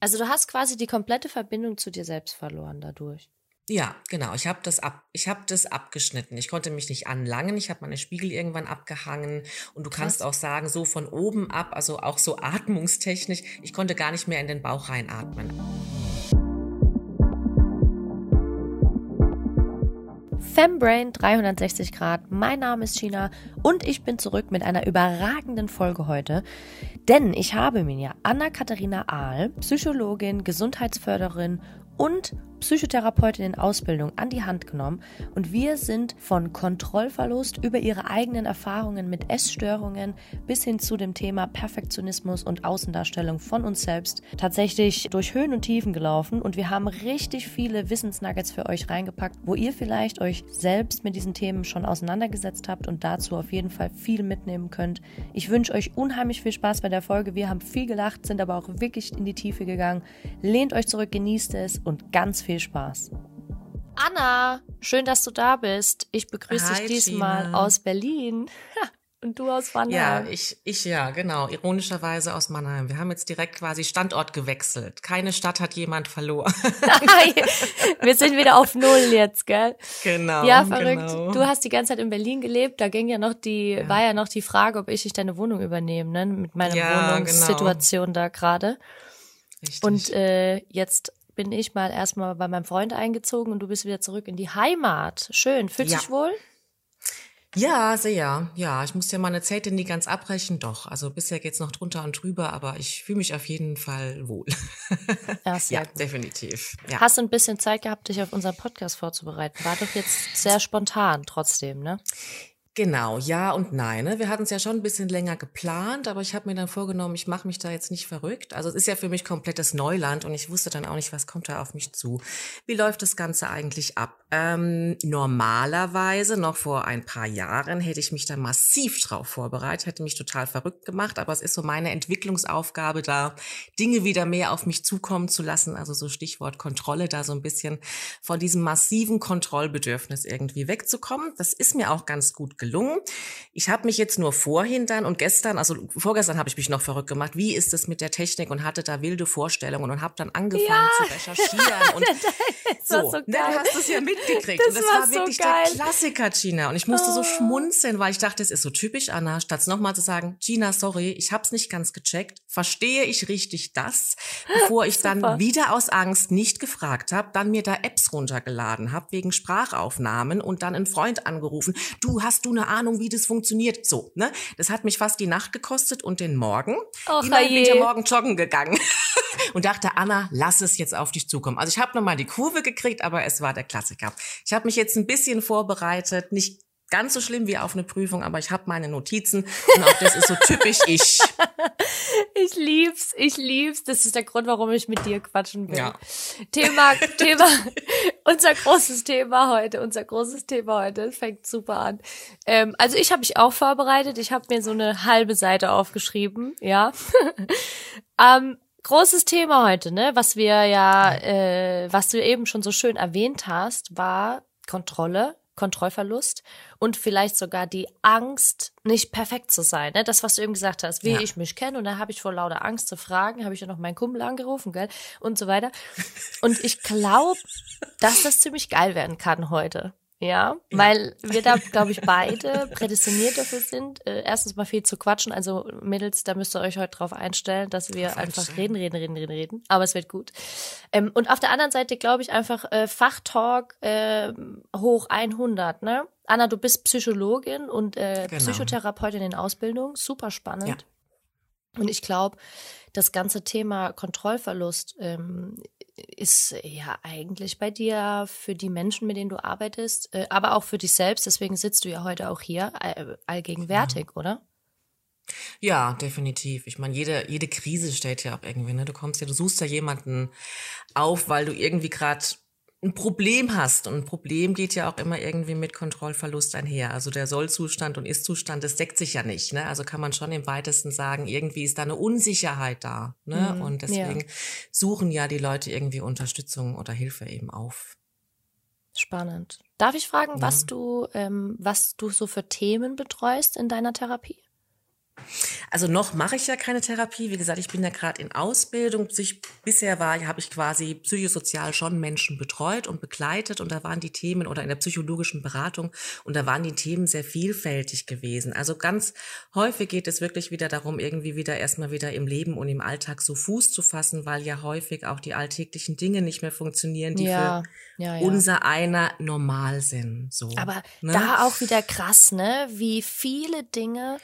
Also du hast quasi die komplette Verbindung zu dir selbst verloren dadurch. Ja, genau. Ich habe das ab, ich habe das abgeschnitten. Ich konnte mich nicht anlangen. Ich habe meine Spiegel irgendwann abgehangen. Und du kannst auch sagen, so von oben ab, also auch so atmungstechnisch. Ich konnte gar nicht mehr in den Bauch reinatmen. Fembrain 360 Grad. Mein Name ist China und ich bin zurück mit einer überragenden Folge heute. Denn ich habe mir Anna-Katharina Ahl, Psychologin, Gesundheitsförderin und Psychotherapeutin in Ausbildung an die Hand genommen und wir sind von Kontrollverlust über ihre eigenen Erfahrungen mit Essstörungen bis hin zu dem Thema Perfektionismus und Außendarstellung von uns selbst tatsächlich durch Höhen und Tiefen gelaufen und wir haben richtig viele Wissensnuggets für euch reingepackt, wo ihr vielleicht euch selbst mit diesen Themen schon auseinandergesetzt habt und dazu auf jeden Fall viel mitnehmen könnt. Ich wünsche euch unheimlich viel Spaß bei der Folge. Wir haben viel gelacht, sind aber auch wirklich in die Tiefe gegangen. Lehnt euch zurück, genießt es und ganz viel Spaß. Anna, schön, dass du da bist. Ich begrüße dich diesmal Gina. aus Berlin. Und du aus Mannheim. Ja, ich, ich ja, genau. Ironischerweise aus Mannheim. Wir haben jetzt direkt quasi Standort gewechselt. Keine Stadt hat jemand verloren. Wir sind wieder auf Null jetzt, gell? Genau. Ja, verrückt. Genau. Du hast die ganze Zeit in Berlin gelebt. Da ging ja noch die, ja. war ja noch die Frage, ob ich dich deine Wohnung übernehme, ne? Mit meiner ja, Wohnungssituation genau. da gerade. Richtig. Und äh, jetzt bin ich mal erstmal bei meinem Freund eingezogen und du bist wieder zurück in die Heimat. Schön. Fühlt ja. sich wohl? Ja, sehr. Ja, ich muss ja meine Zelte nie ganz abbrechen, doch. Also bisher geht's noch drunter und drüber, aber ich fühle mich auf jeden Fall wohl. Ja, ja definitiv. Ja. Hast du ein bisschen Zeit gehabt, dich auf unseren Podcast vorzubereiten? War doch jetzt sehr spontan trotzdem, ne? Genau, ja und nein. Ne? Wir hatten es ja schon ein bisschen länger geplant, aber ich habe mir dann vorgenommen, ich mache mich da jetzt nicht verrückt. Also es ist ja für mich komplettes Neuland und ich wusste dann auch nicht, was kommt da auf mich zu. Wie läuft das Ganze eigentlich ab? Ähm, normalerweise, noch vor ein paar Jahren, hätte ich mich da massiv drauf vorbereitet, hätte mich total verrückt gemacht, aber es ist so meine Entwicklungsaufgabe da, Dinge wieder mehr auf mich zukommen zu lassen. Also so Stichwort Kontrolle, da so ein bisschen von diesem massiven Kontrollbedürfnis irgendwie wegzukommen. Das ist mir auch ganz gut gelungen. Ich habe mich jetzt nur vorhin dann und gestern, also vorgestern habe ich mich noch verrückt gemacht, wie ist es mit der Technik und hatte da wilde Vorstellungen und habe dann angefangen ja. zu recherchieren und so, so ne, du hast es ja mitgekriegt das und das war, war wirklich so der Klassiker Gina und ich musste oh. so schmunzeln, weil ich dachte, es ist so typisch Anna, statt nochmal zu sagen, Gina, sorry, ich habe es nicht ganz gecheckt, verstehe ich richtig das, bevor ich dann wieder aus Angst nicht gefragt habe, dann mir da Apps runtergeladen habe wegen Sprachaufnahmen und dann einen Freund angerufen, du hast du eine Ahnung, wie das funktioniert. So, ne? Das hat mich fast die Nacht gekostet und den Morgen. Och, Immerhin bin ich am Morgen joggen gegangen und dachte, Anna, lass es jetzt auf dich zukommen. Also ich habe nochmal die Kurve gekriegt, aber es war der Klassiker. Ich habe mich jetzt ein bisschen vorbereitet, nicht ganz so schlimm wie auf eine Prüfung, aber ich habe meine Notizen und auch das ist so typisch ich. ich lieb's, ich lieb's. Das ist der Grund, warum ich mit dir quatschen will. Ja. Thema, Thema, unser großes Thema heute, unser großes Thema heute, fängt super an. Ähm, also ich habe mich auch vorbereitet. Ich habe mir so eine halbe Seite aufgeschrieben, ja. ähm, großes Thema heute, ne? Was wir ja, äh, was du eben schon so schön erwähnt hast, war Kontrolle Kontrollverlust und vielleicht sogar die Angst, nicht perfekt zu sein. Ne? Das, was du eben gesagt hast, wie ja. ich mich kenne. Und da habe ich vor lauter Angst zu fragen, habe ich ja noch meinen Kumpel angerufen, gell? Und so weiter. Und ich glaube, dass das ziemlich geil werden kann heute. Ja, weil wir da, glaube ich, beide prädestiniert dafür sind. Äh, erstens mal viel zu quatschen. Also Mädels, da müsst ihr euch heute drauf einstellen, dass wir einfach reden, reden, reden, reden, reden. Aber es wird gut. Ähm, und auf der anderen Seite glaube ich einfach äh, Fachtalk äh, hoch 100. Ne? Anna, du bist Psychologin und äh, genau. Psychotherapeutin in Ausbildung. Super spannend. Ja. Und ich glaube, das ganze Thema Kontrollverlust ähm, ist ja eigentlich bei dir für die Menschen, mit denen du arbeitest, äh, aber auch für dich selbst. Deswegen sitzt du ja heute auch hier all, allgegenwärtig, ja. oder? Ja, definitiv. Ich meine, jede, jede Krise stellt ja auch irgendwie, ne? Du kommst ja, du suchst ja jemanden auf, weil du irgendwie gerade ein Problem hast. Und ein Problem geht ja auch immer irgendwie mit Kontrollverlust einher. Also der Sollzustand und Ist-Zustand, das deckt sich ja nicht. Ne? Also kann man schon im weitesten sagen, irgendwie ist da eine Unsicherheit da. Ne? Mhm, und deswegen ja. suchen ja die Leute irgendwie Unterstützung oder Hilfe eben auf. Spannend. Darf ich fragen, ja. was du, ähm, was du so für Themen betreust in deiner Therapie? Also noch mache ich ja keine Therapie. Wie gesagt, ich bin ja gerade in Ausbildung. Ich, bisher war, habe ich quasi psychosozial schon Menschen betreut und begleitet und da waren die Themen oder in der psychologischen Beratung und da waren die Themen sehr vielfältig gewesen. Also ganz häufig geht es wirklich wieder darum, irgendwie wieder erstmal wieder im Leben und im Alltag so Fuß zu fassen, weil ja häufig auch die alltäglichen Dinge nicht mehr funktionieren, die ja, für ja, ja. unser einer normal sind. So, Aber ne? da auch wieder krass, ne? Wie viele Dinge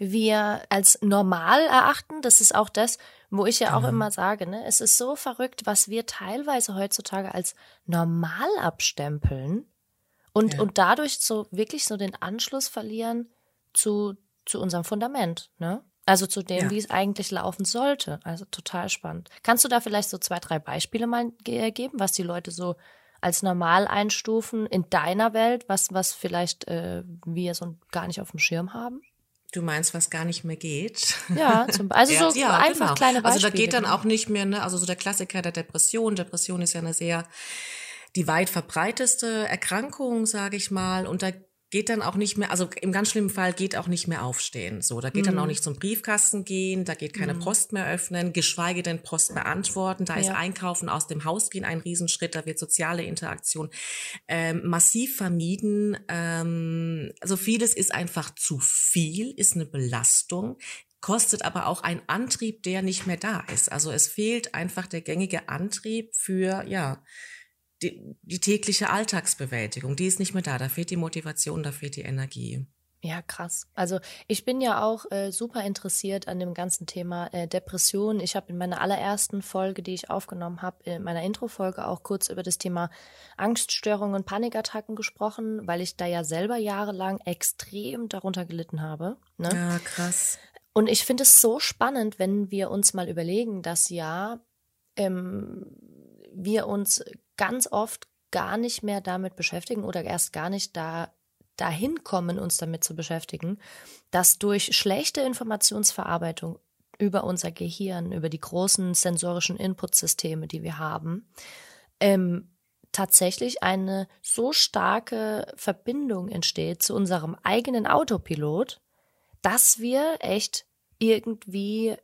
wir als normal erachten. Das ist auch das, wo ich ja auch genau. immer sage, ne, es ist so verrückt, was wir teilweise heutzutage als normal abstempeln und, ja. und dadurch so wirklich so den Anschluss verlieren zu, zu unserem Fundament, ne? Also zu dem, ja. wie es eigentlich laufen sollte. Also total spannend. Kannst du da vielleicht so zwei, drei Beispiele mal geben, was die Leute so als normal einstufen in deiner Welt, was, was vielleicht äh, wir so gar nicht auf dem Schirm haben? Du meinst, was gar nicht mehr geht? Ja, zum, also so ja, einfach genau. kleine Beispiele. Also da geht dann auch nicht mehr, ne, also so der Klassiker der Depression. Depression ist ja eine sehr die weit verbreiteste Erkrankung, sage ich mal. Und da geht dann auch nicht mehr, also im ganz schlimmen Fall geht auch nicht mehr aufstehen. So, da geht mhm. dann auch mhm. nicht zum Briefkasten gehen, da geht keine mhm. Post mehr öffnen, geschweige denn Post beantworten. Da ja. ist Einkaufen aus dem Haus gehen ein Riesenschritt, da wird soziale Interaktion ähm, massiv vermieden. Ähm, also vieles ist einfach zu viel, ist eine Belastung kostet aber auch ein Antrieb, der nicht mehr da ist. Also es fehlt einfach der gängige Antrieb für, ja, die, die tägliche Alltagsbewältigung, die ist nicht mehr da. Da fehlt die Motivation, da fehlt die Energie. Ja, krass. Also ich bin ja auch äh, super interessiert an dem ganzen Thema äh, Depression. Ich habe in meiner allerersten Folge, die ich aufgenommen habe, in meiner Intro-Folge auch kurz über das Thema Angststörungen und Panikattacken gesprochen, weil ich da ja selber jahrelang extrem darunter gelitten habe. Ne? Ja, krass. Und ich finde es so spannend, wenn wir uns mal überlegen, dass ja ähm, wir uns ganz oft gar nicht mehr damit beschäftigen oder erst gar nicht da dahin kommen, uns damit zu beschäftigen, dass durch schlechte Informationsverarbeitung über unser Gehirn, über die großen sensorischen Inputsysteme, die wir haben, ähm, tatsächlich eine so starke Verbindung entsteht zu unserem eigenen Autopilot, dass wir echt irgendwie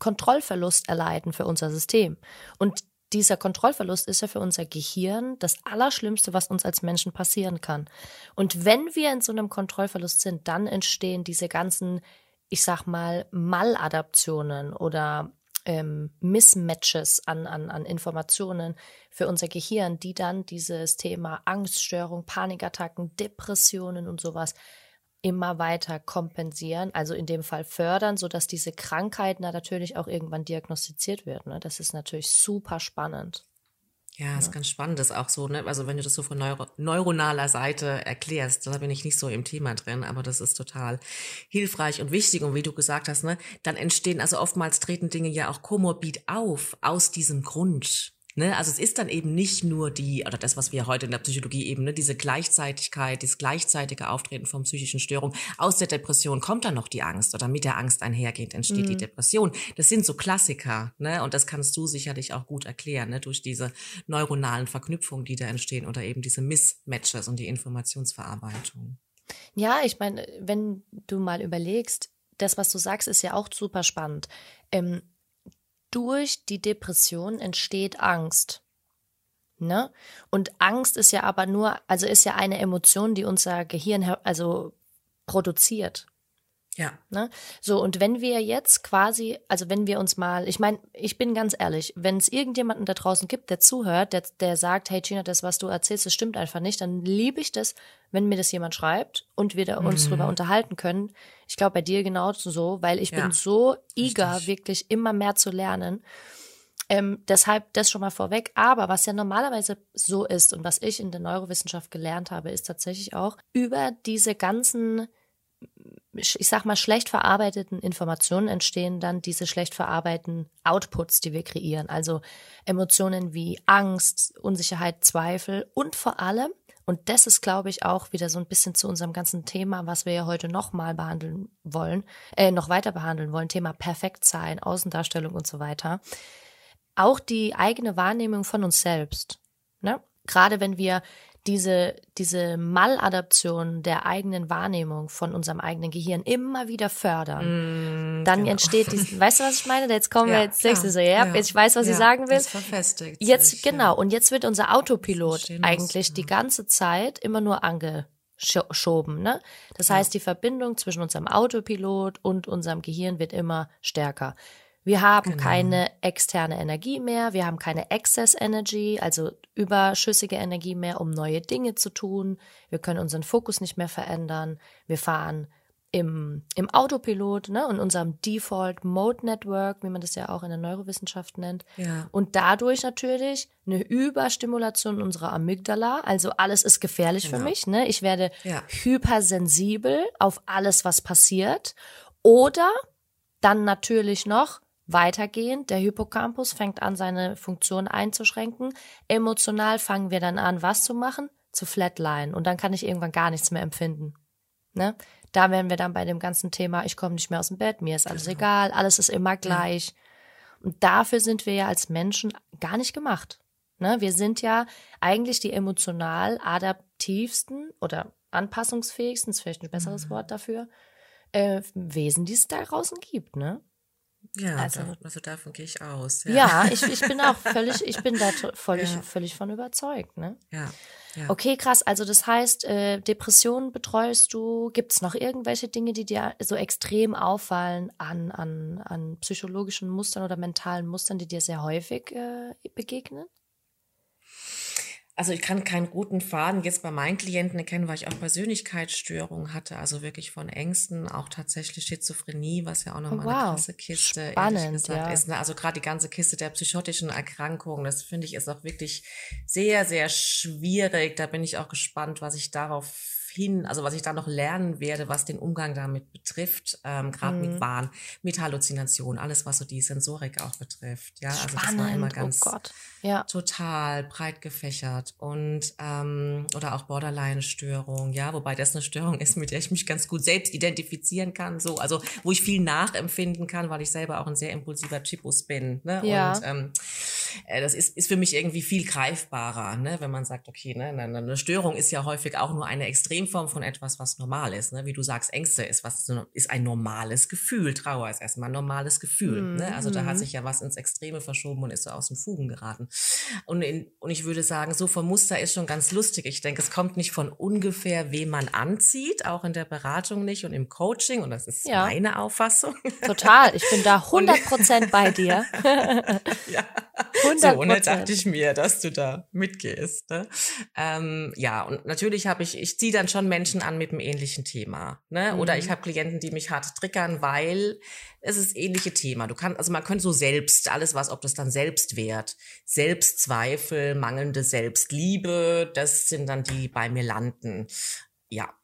Kontrollverlust erleiden für unser System. Und dieser Kontrollverlust ist ja für unser Gehirn das Allerschlimmste, was uns als Menschen passieren kann. Und wenn wir in so einem Kontrollverlust sind, dann entstehen diese ganzen, ich sag mal, Maladaptionen oder ähm, Mismatches an, an, an Informationen für unser Gehirn, die dann dieses Thema Angststörung, Panikattacken, Depressionen und sowas immer weiter kompensieren, also in dem Fall fördern, so dass diese Krankheit natürlich auch irgendwann diagnostiziert wird. Ne? Das ist natürlich super spannend. Ja, ist ja. ganz spannend, das auch so, ne? Also wenn du das so von neuro neuronaler Seite erklärst, da bin ich nicht so im Thema drin, aber das ist total hilfreich und wichtig. Und wie du gesagt hast, ne, dann entstehen, also oftmals treten Dinge ja auch komorbid auf aus diesem Grund. Ne, also es ist dann eben nicht nur die, oder das, was wir heute in der Psychologie eben, ne, diese Gleichzeitigkeit, das gleichzeitige Auftreten von psychischen Störungen. Aus der Depression kommt dann noch die Angst oder mit der Angst einhergehend entsteht mhm. die Depression. Das sind so Klassiker, ne, und das kannst du sicherlich auch gut erklären, ne, durch diese neuronalen Verknüpfungen, die da entstehen oder eben diese Mismatches und die Informationsverarbeitung. Ja, ich meine, wenn du mal überlegst, das, was du sagst, ist ja auch super spannend. Ähm, durch die Depression entsteht Angst. Ne? Und Angst ist ja aber nur, also ist ja eine Emotion, die unser Gehirn also produziert. Ja. Ne? So, und wenn wir jetzt quasi, also wenn wir uns mal, ich meine, ich bin ganz ehrlich, wenn es irgendjemanden da draußen gibt, der zuhört, der, der sagt, hey Gina, das, was du erzählst, das stimmt einfach nicht, dann liebe ich das, wenn mir das jemand schreibt und wir da uns mhm. drüber unterhalten können. Ich glaube bei dir genauso so, weil ich ja. bin so eager, Richtig. wirklich immer mehr zu lernen. Ähm, deshalb das schon mal vorweg. Aber was ja normalerweise so ist und was ich in der Neurowissenschaft gelernt habe, ist tatsächlich auch über diese ganzen ich sag mal, schlecht verarbeiteten Informationen entstehen dann diese schlecht verarbeiteten Outputs, die wir kreieren. Also Emotionen wie Angst, Unsicherheit, Zweifel und vor allem, und das ist, glaube ich, auch wieder so ein bisschen zu unserem ganzen Thema, was wir ja heute nochmal behandeln wollen, äh, noch weiter behandeln wollen, Thema Perfektsein, Außendarstellung und so weiter. Auch die eigene Wahrnehmung von uns selbst. Ne? Gerade wenn wir diese, diese Maladaption der eigenen Wahrnehmung von unserem eigenen Gehirn immer wieder fördern, mm, dann genau. entsteht dies, weißt du, was ich meine? Jetzt kommen ja, wir jetzt, du so, ja, ja, ich weiß, was ja, ich sagen will. Das verfestigt jetzt, sich, genau, und jetzt wird unser Autopilot eigentlich muss, die ganze Zeit immer nur angeschoben, ne? Das heißt, die Verbindung zwischen unserem Autopilot und unserem Gehirn wird immer stärker. Wir haben genau. keine externe Energie mehr, wir haben keine Excess Energy, also überschüssige Energie mehr, um neue Dinge zu tun. Wir können unseren Fokus nicht mehr verändern. Wir fahren im, im Autopilot, ne, in unserem Default Mode Network, wie man das ja auch in der Neurowissenschaft nennt. Ja. Und dadurch natürlich eine Überstimulation unserer Amygdala, also alles ist gefährlich genau. für mich, ne? Ich werde ja. hypersensibel auf alles, was passiert. Oder dann natürlich noch Weitergehend, der Hippocampus fängt an, seine Funktion einzuschränken. Emotional fangen wir dann an, was zu machen? Zu flatline. Und dann kann ich irgendwann gar nichts mehr empfinden. Ne? Da wären wir dann bei dem ganzen Thema, ich komme nicht mehr aus dem Bett, mir ist alles genau. egal, alles ist immer gleich. Ja. Und dafür sind wir ja als Menschen gar nicht gemacht. Ne? Wir sind ja eigentlich die emotional adaptivsten oder anpassungsfähigsten, ist vielleicht ein besseres mhm. Wort dafür, äh, Wesen, die es da draußen gibt. Ne? Ja, also, also davon gehe ich aus. Ja, ja ich, ich bin auch völlig, ich bin da völlig, ja. völlig von überzeugt. Ne? Ja, ja. Okay, krass. Also das heißt, äh, Depressionen betreust du. Gibt es noch irgendwelche Dinge, die dir so extrem auffallen an, an, an psychologischen Mustern oder mentalen Mustern, die dir sehr häufig äh, begegnen? Also ich kann keinen guten Faden jetzt bei meinen Klienten erkennen, weil ich auch Persönlichkeitsstörungen hatte, also wirklich von Ängsten, auch tatsächlich Schizophrenie, was ja auch nochmal oh, wow. eine krasse Kiste Spannend, ja. ist. Ne? Also gerade die ganze Kiste der psychotischen Erkrankungen, das finde ich ist auch wirklich sehr, sehr schwierig. Da bin ich auch gespannt, was ich darauf hin, also was ich da noch lernen werde, was den Umgang damit betrifft, ähm, gerade mhm. mit Wahn, mit Halluzination, alles, was so die Sensorik auch betrifft. Ja, also das war immer oh ganz oh ja. total breit gefächert und ähm, oder auch Borderline-Störung, ja, wobei das eine Störung ist, mit der ich mich ganz gut selbst identifizieren kann, so, also wo ich viel nachempfinden kann, weil ich selber auch ein sehr impulsiver Typus bin. Ne? Ja. Und ähm, äh, das ist, ist für mich irgendwie viel greifbarer, ne? wenn man sagt, okay, ne, eine Störung ist ja häufig auch nur eine Extremform von etwas, was normal ist. Ne? Wie du sagst, Ängste ist was ist ein normales Gefühl. Trauer ist erstmal ein normales Gefühl. Mhm. Ne? Also da hat mhm. sich ja was ins Extreme verschoben und ist so aus den Fugen geraten. Und, in, und ich würde sagen, so vom Muster ist schon ganz lustig. Ich denke, es kommt nicht von ungefähr, wem man anzieht, auch in der Beratung nicht und im Coaching. Und das ist ja. meine Auffassung. Total. Ich bin da 100 Prozent bei dir. ja. 100 so, ne, dachte ich mir, dass du da mitgehst. Ne? Ähm, ja, und natürlich habe ich, ich ziehe dann schon Menschen an mit einem ähnlichen Thema. Ne? Oder ich mhm. habe Klienten, die mich hart triggern, weil es ist ähnliche Thema. Du kannst, also man könnte so selbst, alles was, ob das dann Selbstwert, Selbstzweifel, mangelnde Selbstliebe, das sind dann die bei mir landen. Ja,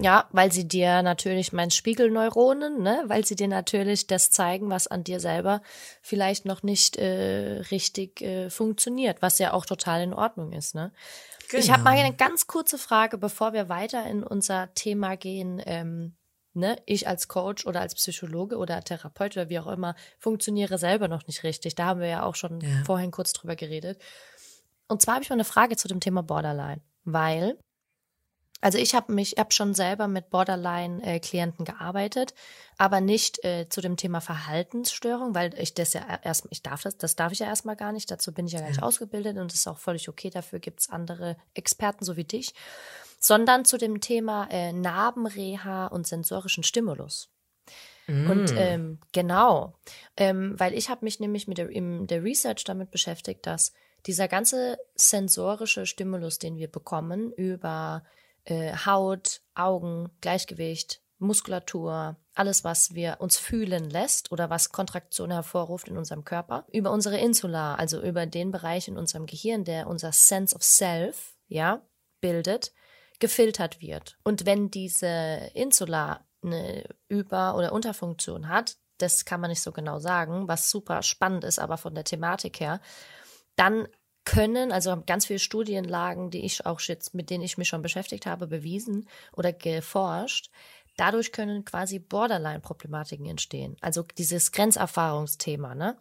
ja, weil sie dir natürlich mein Spiegelneuronen, ne, weil sie dir natürlich das zeigen, was an dir selber vielleicht noch nicht äh, richtig äh, funktioniert, was ja auch total in Ordnung ist, ne? Genau. Ich habe mal eine ganz kurze Frage, bevor wir weiter in unser Thema gehen. Ähm, ne, ich als Coach oder als Psychologe oder Therapeut oder wie auch immer funktioniere selber noch nicht richtig. Da haben wir ja auch schon ja. vorhin kurz drüber geredet. Und zwar habe ich mal eine Frage zu dem Thema Borderline, weil also ich habe mich, habe schon selber mit Borderline-Klienten gearbeitet, aber nicht äh, zu dem Thema Verhaltensstörung, weil ich das ja erst, ich darf das, das darf ich ja erstmal gar nicht, dazu bin ich ja gar nicht ja. ausgebildet und das ist auch völlig okay, dafür gibt's andere Experten so wie dich, sondern zu dem Thema äh, Narbenreha und sensorischen Stimulus. Mm. Und ähm, genau, ähm, weil ich habe mich nämlich mit der, im, der Research damit beschäftigt, dass dieser ganze sensorische Stimulus, den wir bekommen über äh, Haut, Augen, Gleichgewicht, Muskulatur, alles, was wir uns fühlen lässt oder was Kontraktion hervorruft in unserem Körper, über unsere Insula, also über den Bereich in unserem Gehirn, der unser Sense of Self, ja, bildet, gefiltert wird. Und wenn diese Insula eine Über- oder Unterfunktion hat, das kann man nicht so genau sagen, was super spannend ist, aber von der Thematik her, dann können, also ganz viele Studienlagen, die ich auch jetzt, mit denen ich mich schon beschäftigt habe, bewiesen oder geforscht. Dadurch können quasi Borderline-Problematiken entstehen. Also dieses Grenzerfahrungsthema, ne?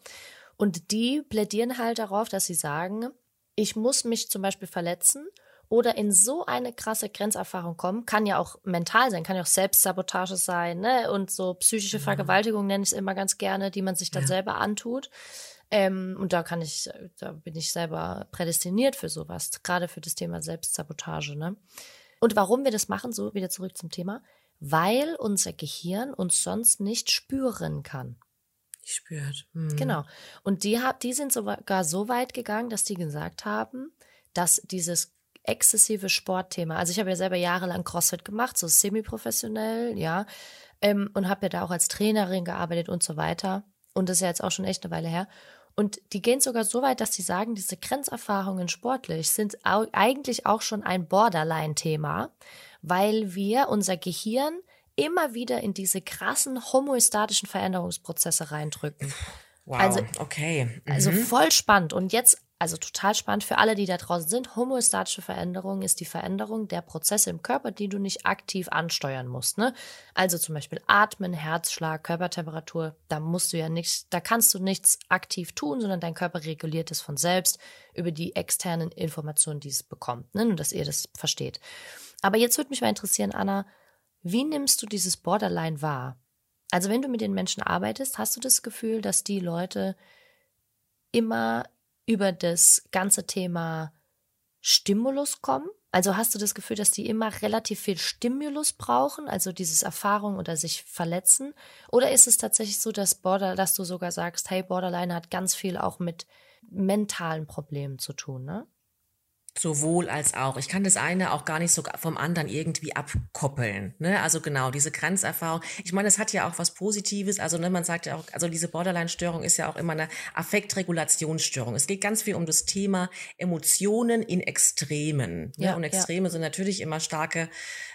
Und die plädieren halt darauf, dass sie sagen, ich muss mich zum Beispiel verletzen, oder in so eine krasse Grenzerfahrung kommen, kann ja auch mental sein, kann ja auch Selbstsabotage sein, ne? Und so psychische mhm. Vergewaltigung nenne ich es immer ganz gerne, die man sich dann ja. selber antut. Ähm, und da kann ich, da bin ich selber prädestiniert für sowas, gerade für das Thema Selbstsabotage, ne? Und warum wir das machen, so wieder zurück zum Thema, weil unser Gehirn uns sonst nicht spüren kann. Spürt. Hm. Genau. Und die, die sind sogar so weit gegangen, dass die gesagt haben, dass dieses exzessive Sportthema. Also ich habe ja selber jahrelang CrossFit gemacht, so semi-professionell, ja, ähm, und habe ja da auch als Trainerin gearbeitet und so weiter. Und das ist ja jetzt auch schon echt eine Weile her. Und die gehen sogar so weit, dass sie sagen, diese Grenzerfahrungen sportlich sind au eigentlich auch schon ein Borderline-Thema, weil wir unser Gehirn immer wieder in diese krassen homostatischen Veränderungsprozesse reindrücken. Wow, also, okay. Also mhm. Also voll spannend. Und jetzt also total spannend für alle, die da draußen sind. Homöostatische Veränderung ist die Veränderung der Prozesse im Körper, die du nicht aktiv ansteuern musst. Ne? Also zum Beispiel Atmen, Herzschlag, Körpertemperatur. Da musst du ja nichts, da kannst du nichts aktiv tun, sondern dein Körper reguliert es von selbst über die externen Informationen, die es bekommt. Ne? Nur, dass ihr das versteht. Aber jetzt würde mich mal interessieren, Anna, wie nimmst du dieses Borderline wahr? Also wenn du mit den Menschen arbeitest, hast du das Gefühl, dass die Leute immer über das ganze Thema Stimulus kommen? Also hast du das Gefühl, dass die immer relativ viel Stimulus brauchen, also dieses Erfahrung oder sich verletzen? Oder ist es tatsächlich so, dass Border, dass du sogar sagst, hey, Borderline hat ganz viel auch mit mentalen Problemen zu tun, ne? Sowohl als auch. Ich kann das eine auch gar nicht so vom anderen irgendwie abkoppeln. Ne? Also genau, diese Grenzerfahrung. Ich meine, es hat ja auch was Positives. Also ne, man sagt ja auch, also diese Borderline-Störung ist ja auch immer eine Affektregulationsstörung. Es geht ganz viel um das Thema Emotionen in Extremen. Ne? Ja, Und Extreme ja. sind natürlich immer starke,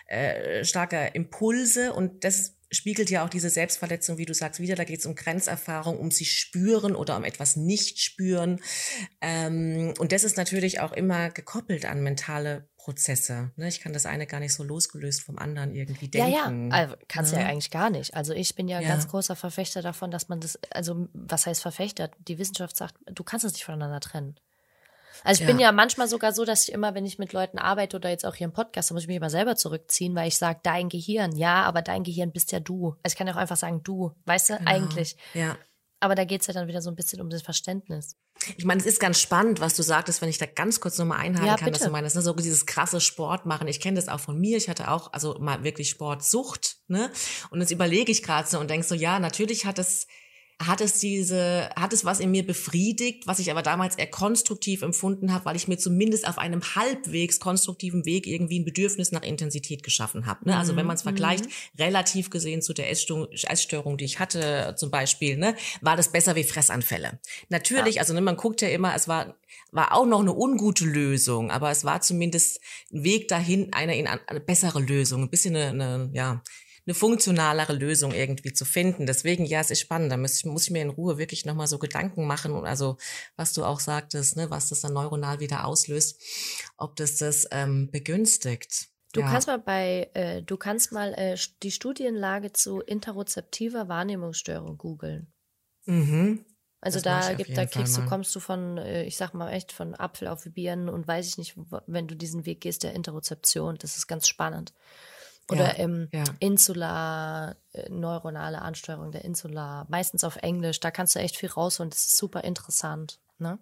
äh, starke Impulse und das spiegelt ja auch diese Selbstverletzung, wie du sagst, wieder. Da geht es um Grenzerfahrung, um sich spüren oder um etwas nicht spüren. Ähm, und das ist natürlich auch immer gekoppelt an mentale Prozesse. Ne? Ich kann das eine gar nicht so losgelöst vom anderen irgendwie denken. Ja, ja, also, kannst ja. ja eigentlich gar nicht. Also ich bin ja, ja ganz großer Verfechter davon, dass man das, also was heißt Verfechter? Die Wissenschaft sagt, du kannst es nicht voneinander trennen. Also ich ja. bin ja manchmal sogar so, dass ich immer, wenn ich mit Leuten arbeite oder jetzt auch hier im Podcast, dann muss ich mich immer selber zurückziehen, weil ich sage, dein Gehirn, ja, aber dein Gehirn bist ja du. Also ich kann ja auch einfach sagen, du, weißt du, genau. eigentlich. Ja. Aber da geht's ja dann wieder so ein bisschen um das Verständnis. Ich meine, es ist ganz spannend, was du sagtest, wenn ich da ganz kurz nochmal einhaken ja, kann, bitte. dass du meinst, ne, so dieses krasse Sport machen. Ich kenne das auch von mir. Ich hatte auch also mal wirklich Sportsucht, ne? Und jetzt überlege ich gerade so und denk so, ja, natürlich hat es hat es diese, hat es was in mir befriedigt, was ich aber damals eher konstruktiv empfunden habe, weil ich mir zumindest auf einem halbwegs konstruktiven Weg irgendwie ein Bedürfnis nach Intensität geschaffen habe. Ne? Also wenn man es mhm. vergleicht, mhm. relativ gesehen zu der Essstörung, Essstörung, die ich hatte zum Beispiel, ne, war das besser wie Fressanfälle. Natürlich, ja. also ne, man guckt ja immer, es war war auch noch eine ungute Lösung, aber es war zumindest ein Weg dahin, eine in eine bessere Lösung, ein bisschen eine, eine ja eine funktionalere Lösung irgendwie zu finden. Deswegen, ja, es ist spannend. Da muss ich, muss ich mir in Ruhe wirklich nochmal so Gedanken machen. Und also, was du auch sagtest, ne, was das dann neuronal wieder auslöst, ob das das ähm, begünstigt. Du ja. kannst mal bei, äh, du kannst mal äh, die Studienlage zu interozeptiver Wahrnehmungsstörung googeln. Mhm. Also das da gibt, da kriegst du, kommst du von, äh, ich sag mal echt, von Apfel auf Birnen und weiß ich nicht, wenn du diesen Weg gehst der Interozeption, das ist ganz spannend. Oder ja, im ja. Insula, äh, neuronale Ansteuerung der Insula, meistens auf Englisch, da kannst du echt viel rausholen, das ist super interessant. Ne?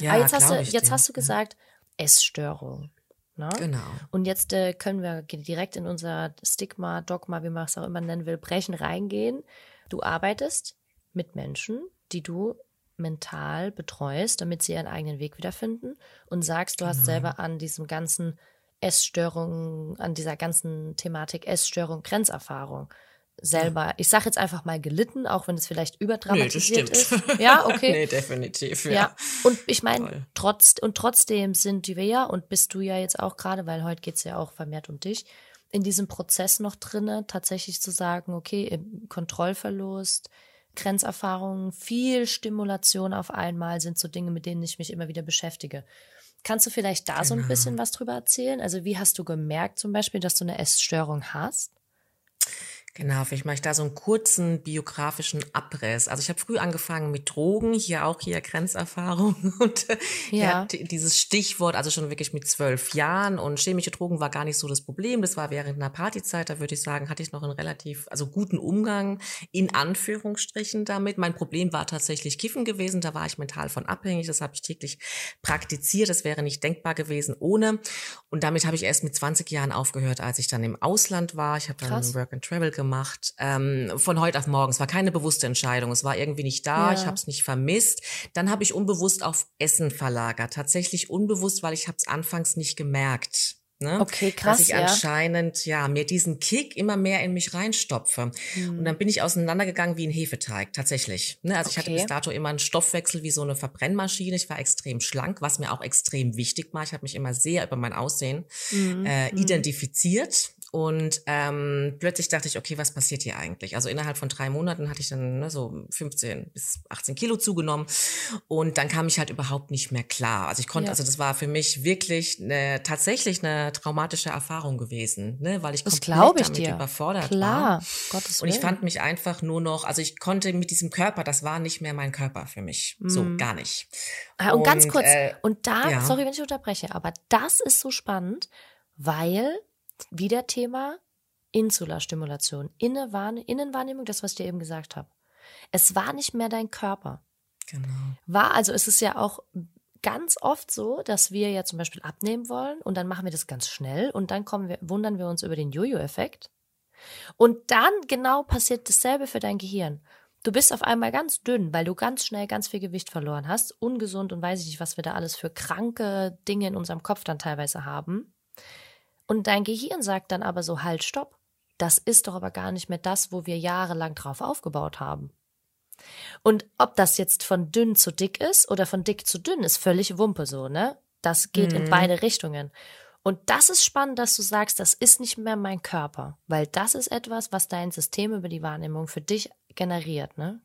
Ja, Aber jetzt hast du, jetzt hast du gesagt, Essstörung. Ne? Genau. Und jetzt äh, können wir direkt in unser Stigma, Dogma, wie man es auch immer nennen will, Brechen reingehen. Du arbeitest mit Menschen, die du mental betreust, damit sie ihren eigenen Weg wiederfinden und sagst, du genau. hast selber an diesem ganzen Essstörung, an dieser ganzen Thematik Essstörung, Grenzerfahrung selber, ich sage jetzt einfach mal gelitten, auch wenn es vielleicht überdramatisiert nee, ist. Ja, okay. nee, definitiv, ja. ja. Und ich meine, trotz, und trotzdem sind wir ja, und bist du ja jetzt auch gerade, weil heute geht es ja auch vermehrt um dich, in diesem Prozess noch drinne, tatsächlich zu sagen, okay, Kontrollverlust, Grenzerfahrungen, viel Stimulation auf einmal sind so Dinge, mit denen ich mich immer wieder beschäftige. Kannst du vielleicht da genau. so ein genau. bisschen was drüber erzählen? Also wie hast du gemerkt zum Beispiel, dass du eine Essstörung hast? Genau, vielleicht mache ich da so einen kurzen biografischen Abriss. Also ich habe früh angefangen mit Drogen, hier auch hier Grenzerfahrung und äh, ja. dieses Stichwort, also schon wirklich mit zwölf Jahren und chemische Drogen war gar nicht so das Problem. Das war während einer Partyzeit, da würde ich sagen, hatte ich noch einen relativ, also guten Umgang in Anführungsstrichen damit. Mein Problem war tatsächlich Kiffen gewesen, da war ich mental von abhängig, das habe ich täglich praktiziert, das wäre nicht denkbar gewesen ohne. Und damit habe ich erst mit 20 Jahren aufgehört, als ich dann im Ausland war. Ich habe dann. Work and Travel gemacht gemacht, ähm, von heute auf morgen. Es war keine bewusste Entscheidung. Es war irgendwie nicht da, ja. ich habe es nicht vermisst. Dann habe ich unbewusst auf Essen verlagert. Tatsächlich unbewusst, weil ich habe es anfangs nicht gemerkt. Ne? Okay, krass. Dass ich ja. anscheinend, ja, mir diesen Kick immer mehr in mich reinstopfe. Mhm. Und dann bin ich auseinandergegangen wie ein Hefeteig, tatsächlich. Ne? Also okay. ich hatte bis dato immer einen Stoffwechsel wie so eine Verbrennmaschine. Ich war extrem schlank, was mir auch extrem wichtig war. Ich habe mich immer sehr über mein Aussehen mhm. äh, mhm. identifiziert. Und ähm, plötzlich dachte ich, okay, was passiert hier eigentlich? Also innerhalb von drei Monaten hatte ich dann ne, so 15 bis 18 Kilo zugenommen und dann kam ich halt überhaupt nicht mehr klar. Also ich konnte, ja. also das war für mich wirklich eine, tatsächlich eine traumatische Erfahrung gewesen, ne, weil ich das komplett ich damit dir. überfordert Klar. war. Gottes und ich fand mich einfach nur noch, also ich konnte mit diesem Körper, das war nicht mehr mein Körper für mich, mm. so mhm. gar nicht. Ah, und, und ganz kurz, äh, und da, ja. sorry, wenn ich unterbreche, aber das ist so spannend, weil wieder Thema Insulastimulation, Innenwahrnehmung, das, was ich dir eben gesagt habe. Es war nicht mehr dein Körper. Genau. War, also es ist ja auch ganz oft so, dass wir ja zum Beispiel abnehmen wollen und dann machen wir das ganz schnell und dann kommen wir, wundern wir uns über den Jojo-Effekt. Und dann genau passiert dasselbe für dein Gehirn. Du bist auf einmal ganz dünn, weil du ganz schnell ganz viel Gewicht verloren hast, ungesund und weiß ich nicht, was wir da alles für kranke Dinge in unserem Kopf dann teilweise haben. Und dein Gehirn sagt dann aber so, halt, stopp. Das ist doch aber gar nicht mehr das, wo wir jahrelang drauf aufgebaut haben. Und ob das jetzt von dünn zu dick ist oder von dick zu dünn, ist völlig Wumpe so, ne? Das geht mhm. in beide Richtungen. Und das ist spannend, dass du sagst, das ist nicht mehr mein Körper, weil das ist etwas, was dein System über die Wahrnehmung für dich generiert, ne?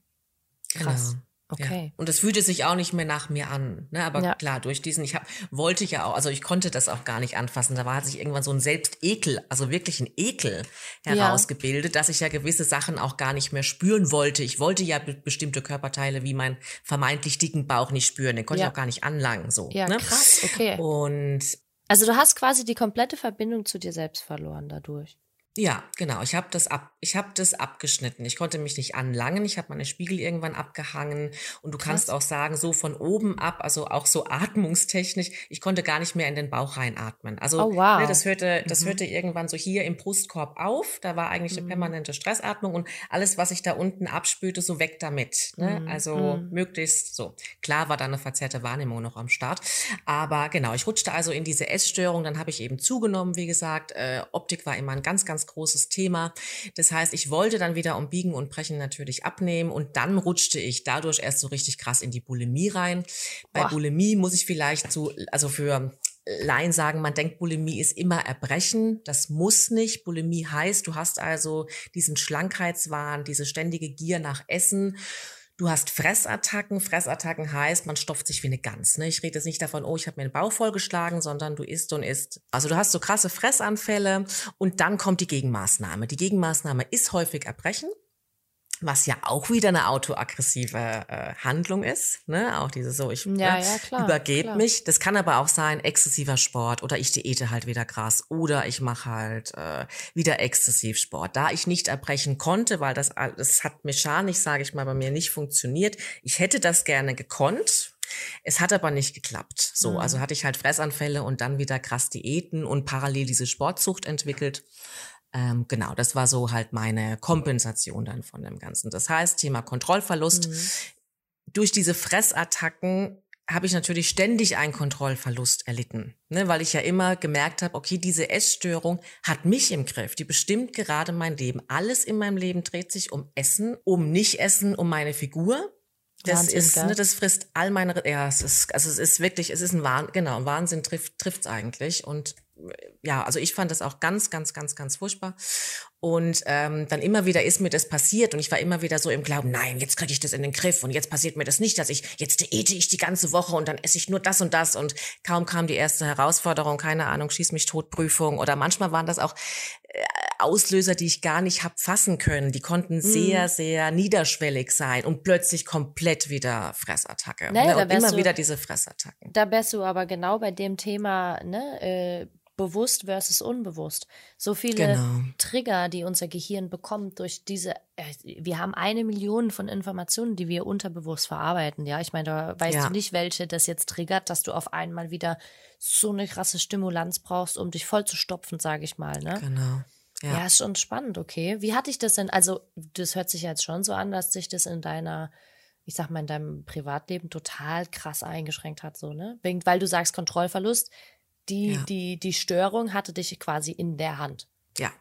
Krass. Genau. Okay. Ja. Und das fühlte sich auch nicht mehr nach mir an. Ne? Aber ja. klar, durch diesen, ich hab, wollte ja auch, also ich konnte das auch gar nicht anfassen. Da war hat sich irgendwann so ein Selbstekel, also wirklich ein Ekel herausgebildet, ja. dass ich ja gewisse Sachen auch gar nicht mehr spüren wollte. Ich wollte ja bestimmte Körperteile wie meinen vermeintlich dicken Bauch nicht spüren. Den konnte ich auch gar nicht anlangen. So, ja, ne? krass, okay. Und also du hast quasi die komplette Verbindung zu dir selbst verloren dadurch. Ja, genau. Ich habe das ab, ich habe das abgeschnitten. Ich konnte mich nicht anlangen. Ich habe meine Spiegel irgendwann abgehangen. Und du Krass. kannst auch sagen, so von oben ab, also auch so atmungstechnisch. Ich konnte gar nicht mehr in den Bauch reinatmen. Also oh, wow. ne, das hörte, das mhm. hörte irgendwann so hier im Brustkorb auf. Da war eigentlich mhm. eine permanente Stressatmung und alles, was ich da unten abspülte, so weg damit. Ne? Mhm. Also mhm. möglichst so. Klar war da eine verzerrte Wahrnehmung noch am Start, aber genau. Ich rutschte also in diese Essstörung. Dann habe ich eben zugenommen, wie gesagt. Äh, Optik war immer ein ganz, ganz großes Thema. Das heißt, ich wollte dann wieder um Biegen und Brechen natürlich abnehmen und dann rutschte ich dadurch erst so richtig krass in die Bulimie rein. Bei Boah. Bulimie muss ich vielleicht so, also für Laien sagen, man denkt, Bulimie ist immer Erbrechen. Das muss nicht. Bulimie heißt, du hast also diesen Schlankheitswahn, diese ständige Gier nach Essen Du hast Fressattacken. Fressattacken heißt, man stopft sich wie eine Gans. Ne? Ich rede jetzt nicht davon, oh, ich habe mir den Bauch vollgeschlagen, sondern du isst und isst. Also du hast so krasse Fressanfälle und dann kommt die Gegenmaßnahme. Die Gegenmaßnahme ist häufig Erbrechen was ja auch wieder eine autoaggressive äh, Handlung ist, ne? Auch diese so, ich ja, ne, ja, übergebe mich. Das kann aber auch sein exzessiver Sport oder ich diete halt wieder krass oder ich mache halt äh, wieder exzessiv Sport. Da ich nicht erbrechen konnte, weil das das hat mechanisch, sage ich mal, bei mir nicht funktioniert. Ich hätte das gerne gekonnt. Es hat aber nicht geklappt. So, mhm. also hatte ich halt Fressanfälle und dann wieder krass Diäten und parallel diese Sportzucht entwickelt. Ähm, genau, das war so halt meine Kompensation dann von dem Ganzen. Das heißt, Thema Kontrollverlust. Mhm. Durch diese Fressattacken habe ich natürlich ständig einen Kontrollverlust erlitten, ne, weil ich ja immer gemerkt habe, okay, diese Essstörung hat mich im Griff, die bestimmt gerade mein Leben. Alles in meinem Leben dreht sich um Essen, um Nicht-Essen, um meine Figur. Das Wahnsinn, ist, ne, das frisst all meine, ja, es ist, also es ist wirklich, es ist ein Wahnsinn, genau, ein Wahnsinn trifft, trifft's eigentlich und ja, also ich fand das auch ganz, ganz, ganz, ganz furchtbar. Und ähm, dann immer wieder ist mir das passiert und ich war immer wieder so im Glauben, nein, jetzt kriege ich das in den Griff und jetzt passiert mir das nicht, dass ich, jetzt diete ich die ganze Woche und dann esse ich nur das und das und kaum kam die erste Herausforderung, keine Ahnung, schieß mich tot Prüfung oder manchmal waren das auch äh, Auslöser, die ich gar nicht hab fassen können. Die konnten mhm. sehr, sehr niederschwellig sein und plötzlich komplett wieder Fressattacke. Naja, ne? Und immer du, wieder diese Fressattacken. Da wärst du aber genau bei dem Thema, ne, äh, bewusst versus unbewusst. So viele genau. Trigger, die unser Gehirn bekommt durch diese, äh, wir haben eine Million von Informationen, die wir unterbewusst verarbeiten. Ja, ich meine, da weißt ja. du nicht, welche das jetzt triggert, dass du auf einmal wieder so eine krasse Stimulanz brauchst, um dich voll zu stopfen, sage ich mal. Ne? Genau. Ja. ja, ist schon spannend, okay. Wie hatte ich das denn? Also, das hört sich jetzt schon so an, dass sich das in deiner, ich sag mal, in deinem Privatleben total krass eingeschränkt hat, so, ne? Weil du sagst Kontrollverlust die, ja. die, die Störung hatte dich quasi in der Hand. Ja,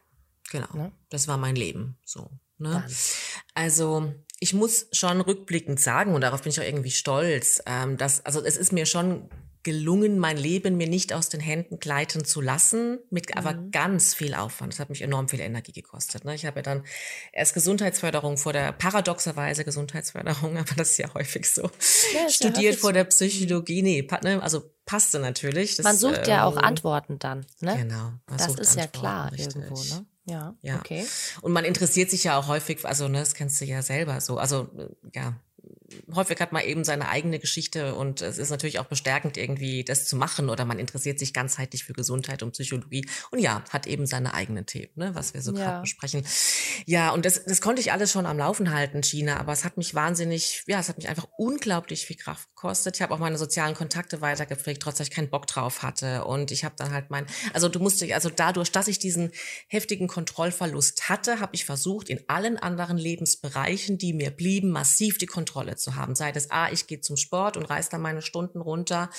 genau. Ne? Das war mein Leben. So. Ne? Also ich muss schon rückblickend sagen, und darauf bin ich auch irgendwie stolz, ähm, dass, also es ist mir schon gelungen, mein Leben mir nicht aus den Händen gleiten zu lassen, mit aber mhm. ganz viel Aufwand. Das hat mich enorm viel Energie gekostet. Ne? Ich habe ja dann erst Gesundheitsförderung vor der, paradoxerweise Gesundheitsförderung, aber das ist ja häufig so, ja, studiert ja vor der Psychologie. Nee, ne? also passte natürlich. Das, man sucht ja auch ähm, Antworten dann. Ne? Genau. das ist Antworten, ja klar richtig. irgendwo. Ne? Ja, ja, okay. Und man interessiert sich ja auch häufig, also ne, das kennst du ja selber so, also ja, häufig hat man eben seine eigene Geschichte und es ist natürlich auch bestärkend, irgendwie das zu machen oder man interessiert sich ganzheitlich für Gesundheit und Psychologie und ja, hat eben seine eigenen Themen, ne, was wir so ja. gerade besprechen. Ja, und das, das konnte ich alles schon am Laufen halten, China, aber es hat mich wahnsinnig, ja, es hat mich einfach unglaublich viel Kraft gekostet. Ich habe auch meine sozialen Kontakte weitergepflegt, trotz dass ich keinen Bock drauf hatte und ich habe dann halt mein, also du musst dich, also dadurch, dass ich diesen heftigen Kontrollverlust hatte, habe ich versucht, in allen anderen Lebensbereichen, die mir blieben, massiv die Kontrolle zu haben. Sei das A, ich gehe zum Sport und reiß da meine Stunden runter.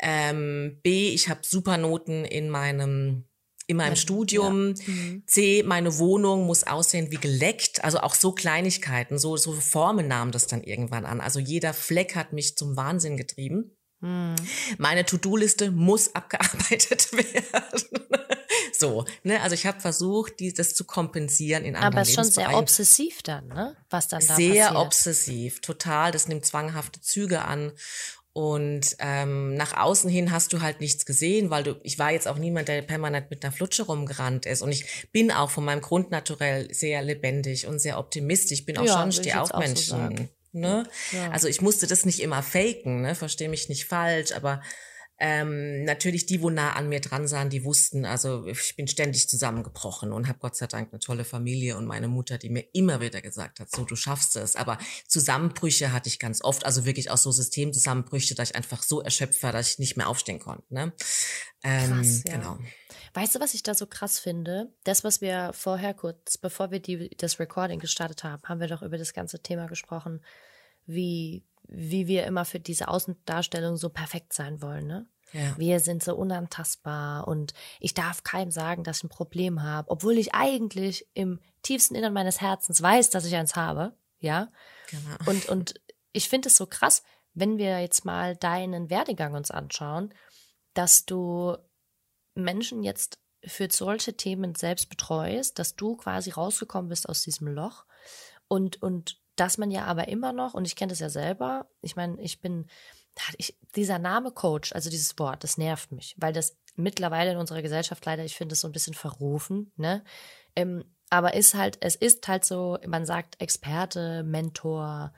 Ähm, B, ich habe super Noten in meinem in meinem ja, Studium. Ja. Mhm. C, meine Wohnung muss aussehen wie geleckt. Also auch so Kleinigkeiten, so, so Formen nahmen das dann irgendwann an. Also jeder Fleck hat mich zum Wahnsinn getrieben. Mhm. Meine To-Do-Liste muss abgearbeitet werden. so, ne? Also ich habe versucht, die, das zu kompensieren in anderen Aber es ist schon sehr obsessiv dann, ne? Was dann da sehr passiert. obsessiv, total. Das nimmt zwanghafte Züge an. Und ähm, nach außen hin hast du halt nichts gesehen, weil du, ich war jetzt auch niemand, der permanent mit einer Flutsche rumgerannt ist. Und ich bin auch von meinem Grundnaturell sehr lebendig und sehr optimistisch. Ich bin auch ja, schon Stehaufmenschen. So ne? Ja. Also ich musste das nicht immer faken, ne? Verstehe mich nicht falsch, aber ähm, natürlich die, wo nah an mir dran sahen, die wussten, also ich bin ständig zusammengebrochen und habe Gott sei Dank eine tolle Familie und meine Mutter, die mir immer wieder gesagt hat, so du schaffst es. Aber Zusammenbrüche hatte ich ganz oft, also wirklich auch so Systemzusammenbrüche, dass ich einfach so erschöpft war, dass ich nicht mehr aufstehen konnte. Ne? Ähm, krass, ja. Genau. Weißt du, was ich da so krass finde? Das, was wir vorher kurz, bevor wir die, das Recording gestartet haben, haben wir doch über das ganze Thema gesprochen, wie wie wir immer für diese Außendarstellung so perfekt sein wollen, ne? Ja. Wir sind so unantastbar und ich darf keinem sagen, dass ich ein Problem habe, obwohl ich eigentlich im tiefsten Innern meines Herzens weiß, dass ich eins habe, ja. Genau. Und und ich finde es so krass, wenn wir jetzt mal deinen Werdegang uns anschauen, dass du Menschen jetzt für solche Themen selbst betreust, dass du quasi rausgekommen bist aus diesem Loch und und dass man ja aber immer noch, und ich kenne das ja selber, ich meine, ich bin, ich, dieser Name Coach, also dieses Wort, das nervt mich, weil das mittlerweile in unserer Gesellschaft leider, ich finde es so ein bisschen verrufen, ne? Ähm, aber ist halt, es ist halt so, man sagt Experte, Mentor,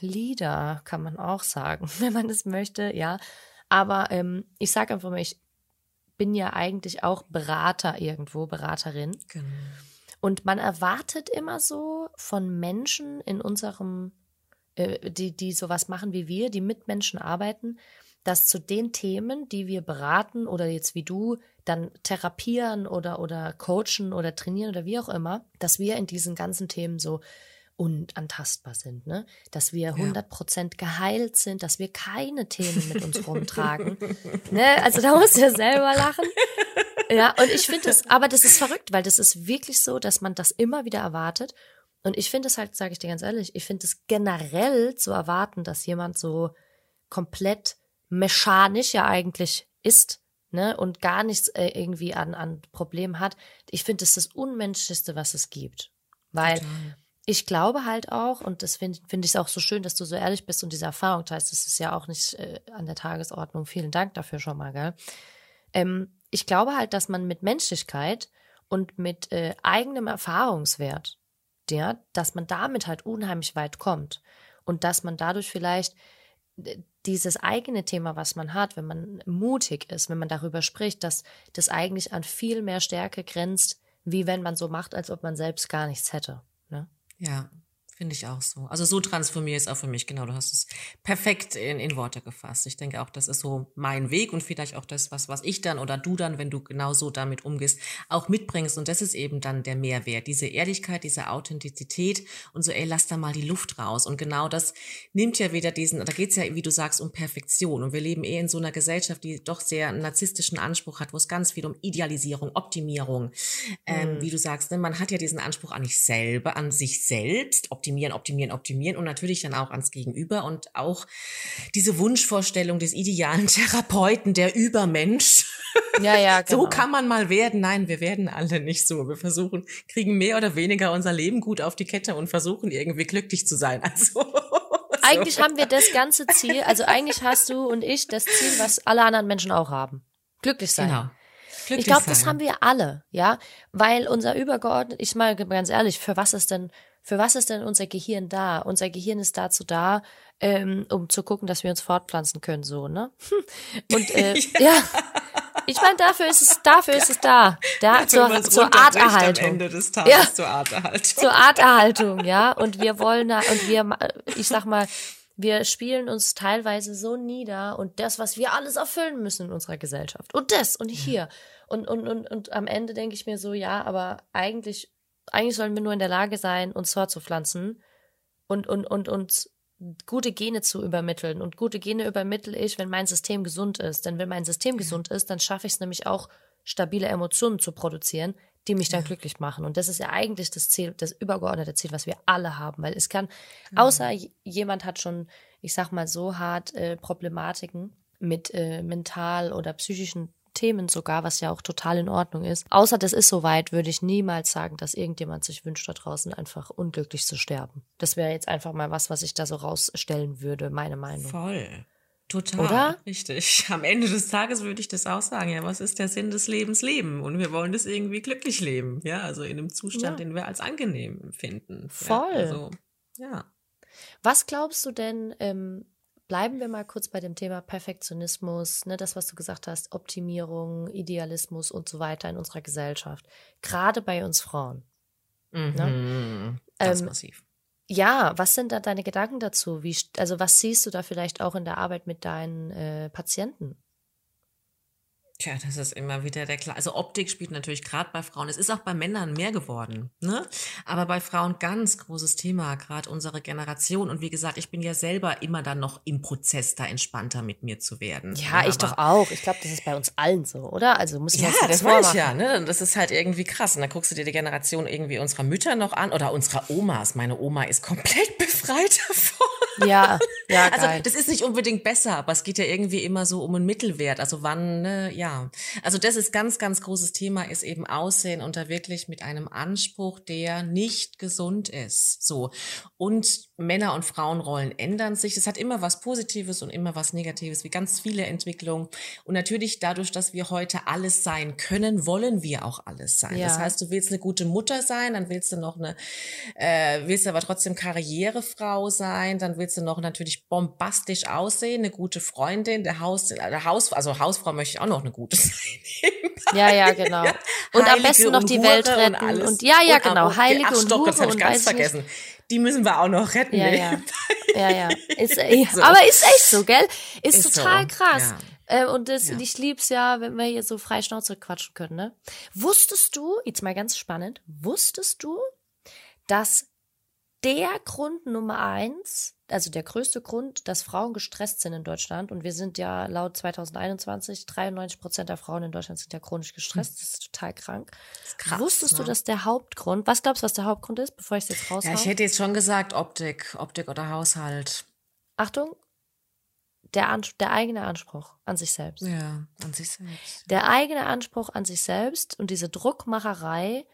Leader, kann man auch sagen, wenn man das möchte, ja. Aber ähm, ich sage einfach mal, ich bin ja eigentlich auch Berater irgendwo, Beraterin. Genau. Und man erwartet immer so von Menschen in unserem, äh, die, die sowas machen wie wir, die mit Menschen arbeiten, dass zu den Themen, die wir beraten oder jetzt wie du dann therapieren oder, oder coachen oder trainieren oder wie auch immer, dass wir in diesen ganzen Themen so unantastbar sind, ne? Dass wir 100 Prozent geheilt sind, dass wir keine Themen mit uns rumtragen, ne? Also da musst du ja selber lachen. Ja, und ich finde es, aber das ist verrückt, weil das ist wirklich so, dass man das immer wieder erwartet. Und ich finde es halt, sage ich dir ganz ehrlich, ich finde es generell zu erwarten, dass jemand so komplett mechanisch ja eigentlich ist, ne, und gar nichts äh, irgendwie an, an Problemen hat, ich finde, das ist das Unmenschlichste, was es gibt. Weil Total. Ich glaube halt auch, und das finde find ich auch so schön, dass du so ehrlich bist und diese Erfahrung teilst, das ist ja auch nicht äh, an der Tagesordnung. Vielen Dank dafür schon mal, gell? Ähm, ich glaube halt, dass man mit Menschlichkeit und mit äh, eigenem Erfahrungswert, ja, dass man damit halt unheimlich weit kommt und dass man dadurch vielleicht dieses eigene Thema, was man hat, wenn man mutig ist, wenn man darüber spricht, dass das eigentlich an viel mehr Stärke grenzt, wie wenn man so macht, als ob man selbst gar nichts hätte. Ne? Ja, Finde ich auch so. Also so transformiere ich es auch für mich. Genau, du hast es perfekt in, in Worte gefasst. Ich denke auch, das ist so mein Weg und vielleicht auch das, was, was ich dann oder du dann, wenn du genau so damit umgehst, auch mitbringst. Und das ist eben dann der Mehrwert. Diese Ehrlichkeit, diese Authentizität und so, ey, lass da mal die Luft raus. Und genau das nimmt ja wieder diesen, da geht es ja, wie du sagst, um Perfektion. Und wir leben eh in so einer Gesellschaft, die doch sehr einen narzisstischen Anspruch hat, wo es ganz viel um Idealisierung, Optimierung, ähm, mhm. wie du sagst, ne, man hat ja diesen Anspruch an sich selber, an sich selbst, optimieren, optimieren, optimieren und natürlich dann auch ans Gegenüber und auch diese Wunschvorstellung des idealen Therapeuten, der Übermensch. Ja, ja, genau. So kann man mal werden. Nein, wir werden alle nicht so. Wir versuchen, kriegen mehr oder weniger unser Leben gut auf die Kette und versuchen irgendwie glücklich zu sein. Also. Eigentlich haben wir das ganze Ziel, also eigentlich hast du und ich das Ziel, was alle anderen Menschen auch haben. Glücklich sein. Genau. Glücklich ich glaube, das haben wir alle, ja, weil unser übergeordnet, ich mal ganz ehrlich, für was ist denn für was ist denn unser Gehirn da? Unser Gehirn ist dazu da, ähm, um zu gucken, dass wir uns fortpflanzen können, so, ne? Und äh, ja. ja. Ich meine, dafür ist es, dafür ist es da. Da zur, zur Arterhaltung. Am Ende des Tages ja. zur Arterhaltung. Zur Arterhaltung, ja. Und wir wollen da, und wir, ich sag mal, wir spielen uns teilweise so nieder und das, was wir alles erfüllen müssen in unserer Gesellschaft. Und das und hier. Und, und, und, und am Ende denke ich mir so, ja, aber eigentlich eigentlich sollen wir nur in der Lage sein, uns fortzupflanzen und, und, und uns gute Gene zu übermitteln. Und gute Gene übermittle ich, wenn mein System gesund ist. Denn wenn mein System gesund ist, dann schaffe ich es nämlich auch, stabile Emotionen zu produzieren, die mich dann ja. glücklich machen. Und das ist ja eigentlich das Ziel, das übergeordnete Ziel, was wir alle haben. Weil es kann, mhm. außer jemand hat schon, ich sag mal so hart, äh, Problematiken mit äh, mental oder psychischen Themen sogar, was ja auch total in Ordnung ist. Außer das ist soweit, würde ich niemals sagen, dass irgendjemand sich wünscht, da draußen einfach unglücklich zu sterben. Das wäre jetzt einfach mal was, was ich da so rausstellen würde, meine Meinung. Voll. Total. Oder? Richtig. Am Ende des Tages würde ich das auch sagen. Ja, was ist der Sinn des Lebens? Leben. Und wir wollen das irgendwie glücklich leben. Ja, also in einem Zustand, ja. den wir als angenehm empfinden. Voll. Ja, also, ja. Was glaubst du denn, ähm, bleiben wir mal kurz bei dem Thema Perfektionismus, ne, das, was du gesagt hast, Optimierung, Idealismus und so weiter in unserer Gesellschaft. Gerade bei uns Frauen. Ne? Mhm, ne? Ganz ähm, massiv. Ja, was sind da deine Gedanken dazu? Wie, also was siehst du da vielleicht auch in der Arbeit mit deinen äh, Patienten? Tja, das ist immer wieder der klar. Also Optik spielt natürlich gerade bei Frauen. Es ist auch bei Männern mehr geworden, ne? Aber bei Frauen ganz großes Thema, gerade unsere Generation. Und wie gesagt, ich bin ja selber immer dann noch im Prozess, da entspannter mit mir zu werden. Ja, ja ich doch auch. Ich glaube, das ist bei uns allen so, oder? Also muss ich ja, das weiß ich ja. Ne? Das ist halt irgendwie krass. Und dann guckst du dir die Generation irgendwie unserer Mütter noch an oder unserer Omas. Meine Oma ist komplett befreit davon. Ja, ja, also, geil. Also das ist nicht unbedingt besser, aber es geht ja irgendwie immer so um einen Mittelwert. Also wann, ne, ja ja, also das ist ganz, ganz großes Thema, ist eben Aussehen und da wirklich mit einem Anspruch, der nicht gesund ist. So. Und Männer- und Frauenrollen ändern sich. Es hat immer was Positives und immer was Negatives, wie ganz viele Entwicklungen. Und natürlich dadurch, dass wir heute alles sein können, wollen wir auch alles sein. Ja. Das heißt, du willst eine gute Mutter sein, dann willst du noch eine, äh, willst aber trotzdem Karrierefrau sein, dann willst du noch natürlich bombastisch aussehen, eine gute Freundin, der Haus, der Haus, also Hausfrau möchte ich auch noch eine gute sein. ja, ja, genau. Und am besten noch die Welt retten. Und, und, ja, ja, genau. Heilige ach, und Stopp, Hure das habe ich ganz vergessen. Nicht. Die müssen wir auch noch retten. Ja, ja. ja, ja. Ist, äh, so. Aber ist echt so, gell? Ist, ist total so. krass. Ja. Äh, und das, ja. ich lieb's ja, wenn wir hier so frei Schnauze quatschen können, ne? Wusstest du, jetzt mal ganz spannend, wusstest du, dass der Grund Nummer eins, also der größte Grund, dass Frauen gestresst sind in Deutschland. Und wir sind ja laut 2021, 93 Prozent der Frauen in Deutschland sind ja chronisch gestresst. Das ist total krank. Ist krass, Wusstest ne? du, dass der Hauptgrund, was glaubst du, was der Hauptgrund ist, bevor ich es jetzt raushau? Ja, ich hätte jetzt schon gesagt Optik, Optik oder Haushalt. Achtung, Der, Ans der eigene Anspruch an sich selbst. Ja, an sich selbst. Der eigene Anspruch an sich selbst und diese Druckmacherei,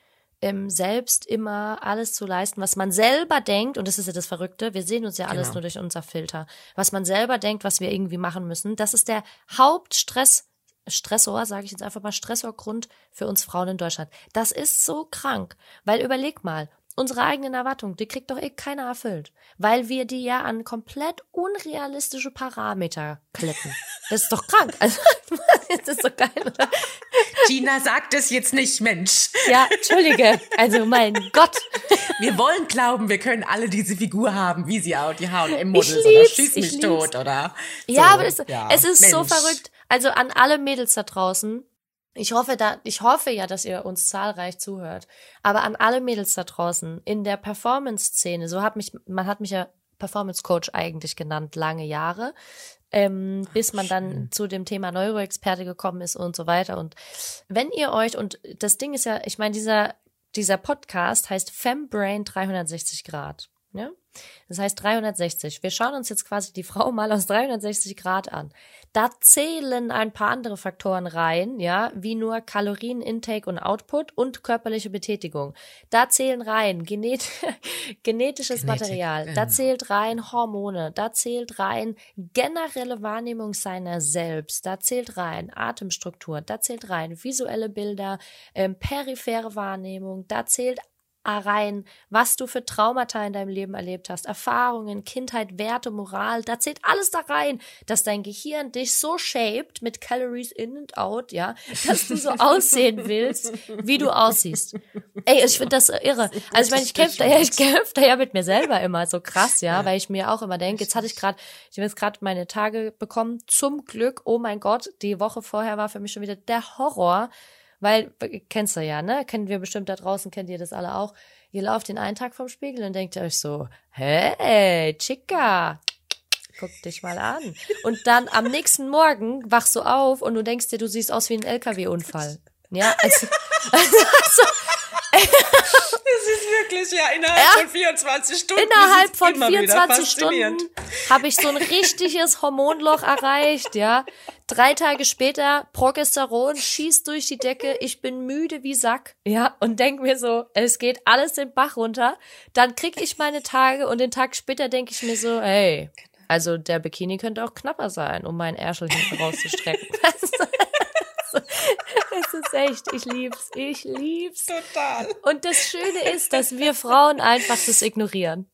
ähm, selbst immer alles zu leisten, was man selber denkt, und das ist ja das Verrückte, wir sehen uns ja alles Genau. nur durch unser Filter, was man selber denkt, was wir irgendwie machen müssen, das ist der Hauptstress, Stressor, sage ich jetzt einfach mal, Stressorgrund für uns Frauen in Deutschland. Das ist so krank, weil überleg mal, unsere eigenen Erwartungen, die kriegt doch eh keiner erfüllt, weil wir die ja an komplett unrealistische Parameter kletten. Das ist doch krank. Also, das ist so geil, oder? Gina sagt es jetzt nicht, Mensch. Ja, entschuldige. Also mein Gott. Wir wollen glauben, wir können alle diese Figur haben, wie sie auch die H&M-Models Ich oder schieß ich mich tot oder so. Ja, aber es, Ja, es ist so Mensch. verrückt. Also an alle Mädels da draußen. Ich hoffe da, ich hoffe ja, dass ihr uns zahlreich zuhört. Aber an alle Mädels da draußen in der Performance-Szene, so hat mich, man hat mich ja Performance Coach eigentlich genannt, lange Jahre, ähm, bis man dann zu dem Thema Neuroexperte gekommen ist und so weiter. Und wenn ihr euch, und das Ding ist ja, ich meine, dieser, dieser Podcast heißt Fembrain 360 Grad. Ja? Das heißt 360. Wir schauen uns jetzt quasi die Frau mal aus 360 Grad an. Da zählen ein paar andere Faktoren rein, ja, wie nur Kalorienintake und Output und körperliche Betätigung. Da zählen rein genet genetisches Genetik, Material. genau. Da zählt rein Hormone. Da zählt rein generelle Wahrnehmung seiner selbst. Da zählt rein Atemstruktur. Da zählt rein visuelle Bilder, ähm, periphere Wahrnehmung. Da zählt rein, was du für Traumata in deinem Leben erlebt hast, Erfahrungen, Kindheit, Werte, Moral, da zählt alles da rein, dass dein Gehirn dich so shaped mit Calories in and out, ja, dass du so aussehen willst, wie du aussiehst. Ey, ich finde das irre. Also ich meine, ich kämpfe da ja, ich kämpfe da ja mit mir selber immer so krass, ja, weil ich mir auch immer denke, jetzt hatte ich gerade, ich habe jetzt gerade meine Tage bekommen, zum Glück, oh mein Gott, die Woche vorher war für mich schon wieder der Horror, weil, kennst du ja, ne? Kennen wir bestimmt da draußen, kennt ihr das alle auch. Ihr lauft den einen Tag vom Spiegel und denkt euch so, hey, Chica, guck dich mal an. Und dann am nächsten Morgen wachst du auf und du denkst dir, du siehst aus wie ein LKW-Unfall. Ja, also, also Das ist wirklich ja innerhalb Ja. von 24 Stunden. innerhalb von immer wieder 24 faszinierend. Stunden habe ich so ein richtiges Hormonloch erreicht, ja. Drei Tage später Progesteron schießt durch die Decke, ich bin müde wie Sack, ja, und denk mir so, es geht alles den Bach runter. Dann krieg ich meine Tage und den Tag später denke ich mir so, hey, also der Bikini könnte auch knapper sein, um meinen Ärschel hinten rauszustrecken. Es ist echt, ich lieb's, ich lieb's. Total. Und das Schöne ist, dass wir Frauen einfach das ignorieren.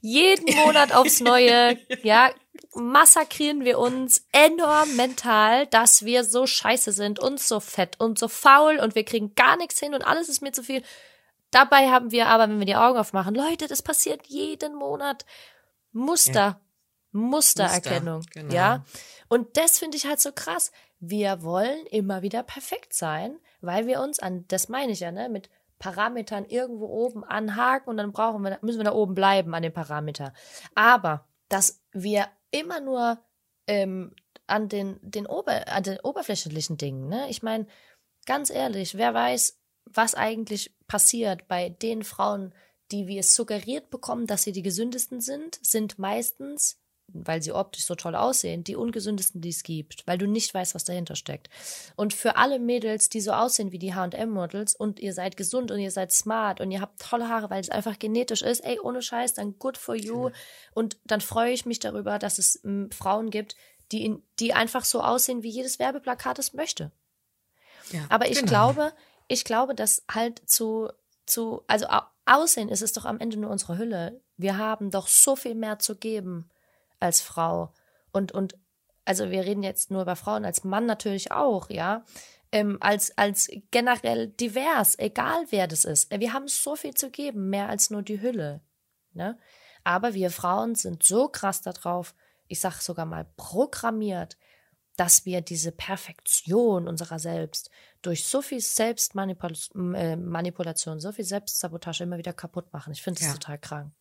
Jeden Monat aufs Neue, ja, massakrieren wir uns enorm mental, dass wir so scheiße sind und so fett und so faul und wir kriegen gar nichts hin und alles ist mir zu viel. Dabei haben wir aber, wenn wir die Augen aufmachen, Leute, das passiert jeden Monat. Muster, Mustererkennung, Muster, genau. ja. Und das finde ich halt so krass. Wir wollen immer wieder perfekt sein, weil wir uns an, das meine ich ja, ne, mit Parametern irgendwo oben anhaken und dann brauchen wir, müssen wir da oben bleiben an dem Parameter. Aber, dass wir immer nur ähm, an den, den, Ober, an den oberflächlichen Dingen, ne? Ich meine, ganz ehrlich, wer weiß, was eigentlich passiert bei den Frauen, die wir suggeriert bekommen, dass sie die gesündesten sind, sind meistens, weil sie optisch so toll aussehen, die ungesündesten, die es gibt, weil du nicht weißt, was dahinter steckt. Und für alle Mädels, die so aussehen wie die H&M-Models und ihr seid gesund und ihr seid smart und ihr habt tolle Haare, weil es einfach genetisch ist, ey, ohne Scheiß, dann good for you. Und dann freue ich mich darüber, dass es ähm, Frauen gibt, die, in, die einfach so aussehen, wie jedes Werbeplakat es möchte. Ja, Aber ich genau. glaube, ich glaube, dass halt zu, zu, also au- Aussehen ist es doch am Ende nur unsere Hülle. Wir haben doch so viel mehr zu geben als Frau. Und, und, also wir reden jetzt nur über Frauen, als Mann natürlich auch, ja. Ähm, als, als generell divers, egal wer das ist. Wir haben so viel zu geben, mehr als nur die Hülle. Ne? Aber wir Frauen sind so krass darauf, ich sag sogar mal programmiert, dass wir diese Perfektion unserer selbst durch so viel Selbstmanipulation, äh, so viel Selbstsabotage immer wieder kaputt machen. Ich finde das Ja. total krank.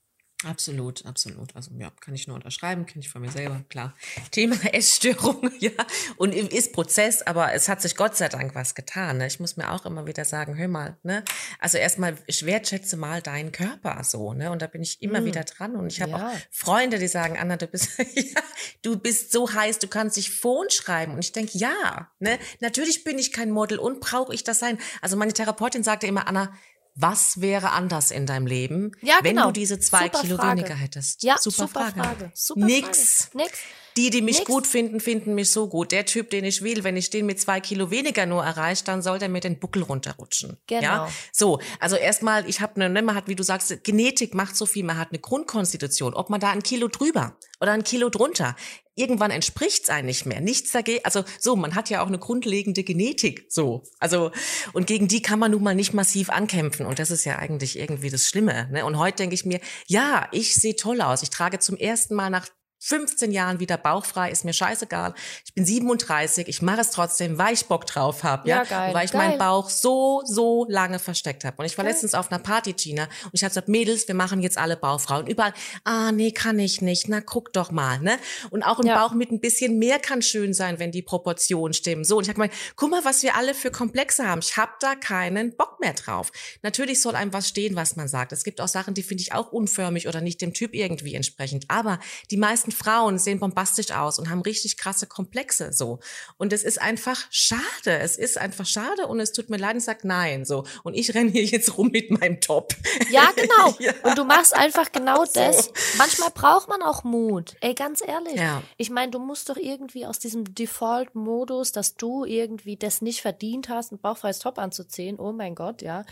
Absolut, absolut. Also ja, kann ich nur unterschreiben, kenne ich von mir selber, klar. Thema Essstörung, ja, und ist Prozess, aber es hat sich Gott sei Dank was getan. Ne? Ich muss mir auch immer wieder sagen, hör mal, ne? Also erstmal wertschätze mal deinen Körper so, ne? Und da bin ich immer mm. wieder dran. Und ich habe ja. auch Freunde, die sagen, Anna, du bist, ja, du bist so heiß, du kannst dich Phone schreiben. Und ich denke, ja, ne? Natürlich bin ich kein Model und brauche ich das sein. Also meine Therapeutin sagte immer, Anna, was wäre anders in deinem Leben, ja, wenn genau. du diese zwei super Kilo Frage. weniger hättest? Ja, super, super Frage. Frage. Super Nix. Frage. Nix. Die, die mich Nix. gut finden, finden mich so gut. Der Typ, den ich will, wenn ich den mit zwei Kilo weniger nur erreiche, dann soll der mir den Buckel runterrutschen. Genau. Ja? So, also erstmal, ich habe eine, ne, man hat, wie du sagst, Genetik macht so viel, man hat eine Grundkonstitution. Ob man da ein Kilo drüber oder ein Kilo drunter, irgendwann entspricht es einem nicht mehr. Nichts dagegen, also so, man hat ja auch eine grundlegende Genetik, so. Also, und gegen die kann man nun mal nicht massiv ankämpfen. Und das ist ja eigentlich irgendwie das Schlimme. Ne? Und heute denke ich mir, ja, ich sehe toll aus. Ich trage zum ersten Mal nach 15 Jahren wieder bauchfrei, ist mir scheißegal. Ich bin 37, ich mache es trotzdem, weil ich Bock drauf habe, ja, ja geil, weil ich geil. meinen Bauch so so lange versteckt habe. Und ich war geil. letztens auf einer Party, Gina, und ich habe gesagt, Mädels, wir machen jetzt alle bauchfrei und überall, ah nee, kann ich nicht. Na guck doch mal, ne? Und auch ein ja. Bauch mit ein bisschen mehr kann schön sein, wenn die Proportionen stimmen. So und ich habe gemeint, guck mal, was wir alle für Komplexe haben. Ich habe da keinen Bock mehr drauf. Natürlich soll einem was stehen, was man sagt. Es gibt auch Sachen, die finde ich auch unförmig oder nicht dem Typ irgendwie entsprechend. Aber die meisten Frauen sehen bombastisch aus und haben richtig krasse Komplexe so. Und es ist einfach schade. Es ist einfach schade und es tut mir leid und sagt nein so. Und ich renne hier jetzt rum mit meinem Top. Ja, genau. ja. Und du machst einfach genau so. das. Manchmal braucht man auch Mut. Ey, ganz ehrlich. Ja. Ich meine, du musst doch irgendwie aus diesem Default-Modus, dass du irgendwie das nicht verdient hast, ein bauchfreies Top anzuziehen, oh mein Gott, ja,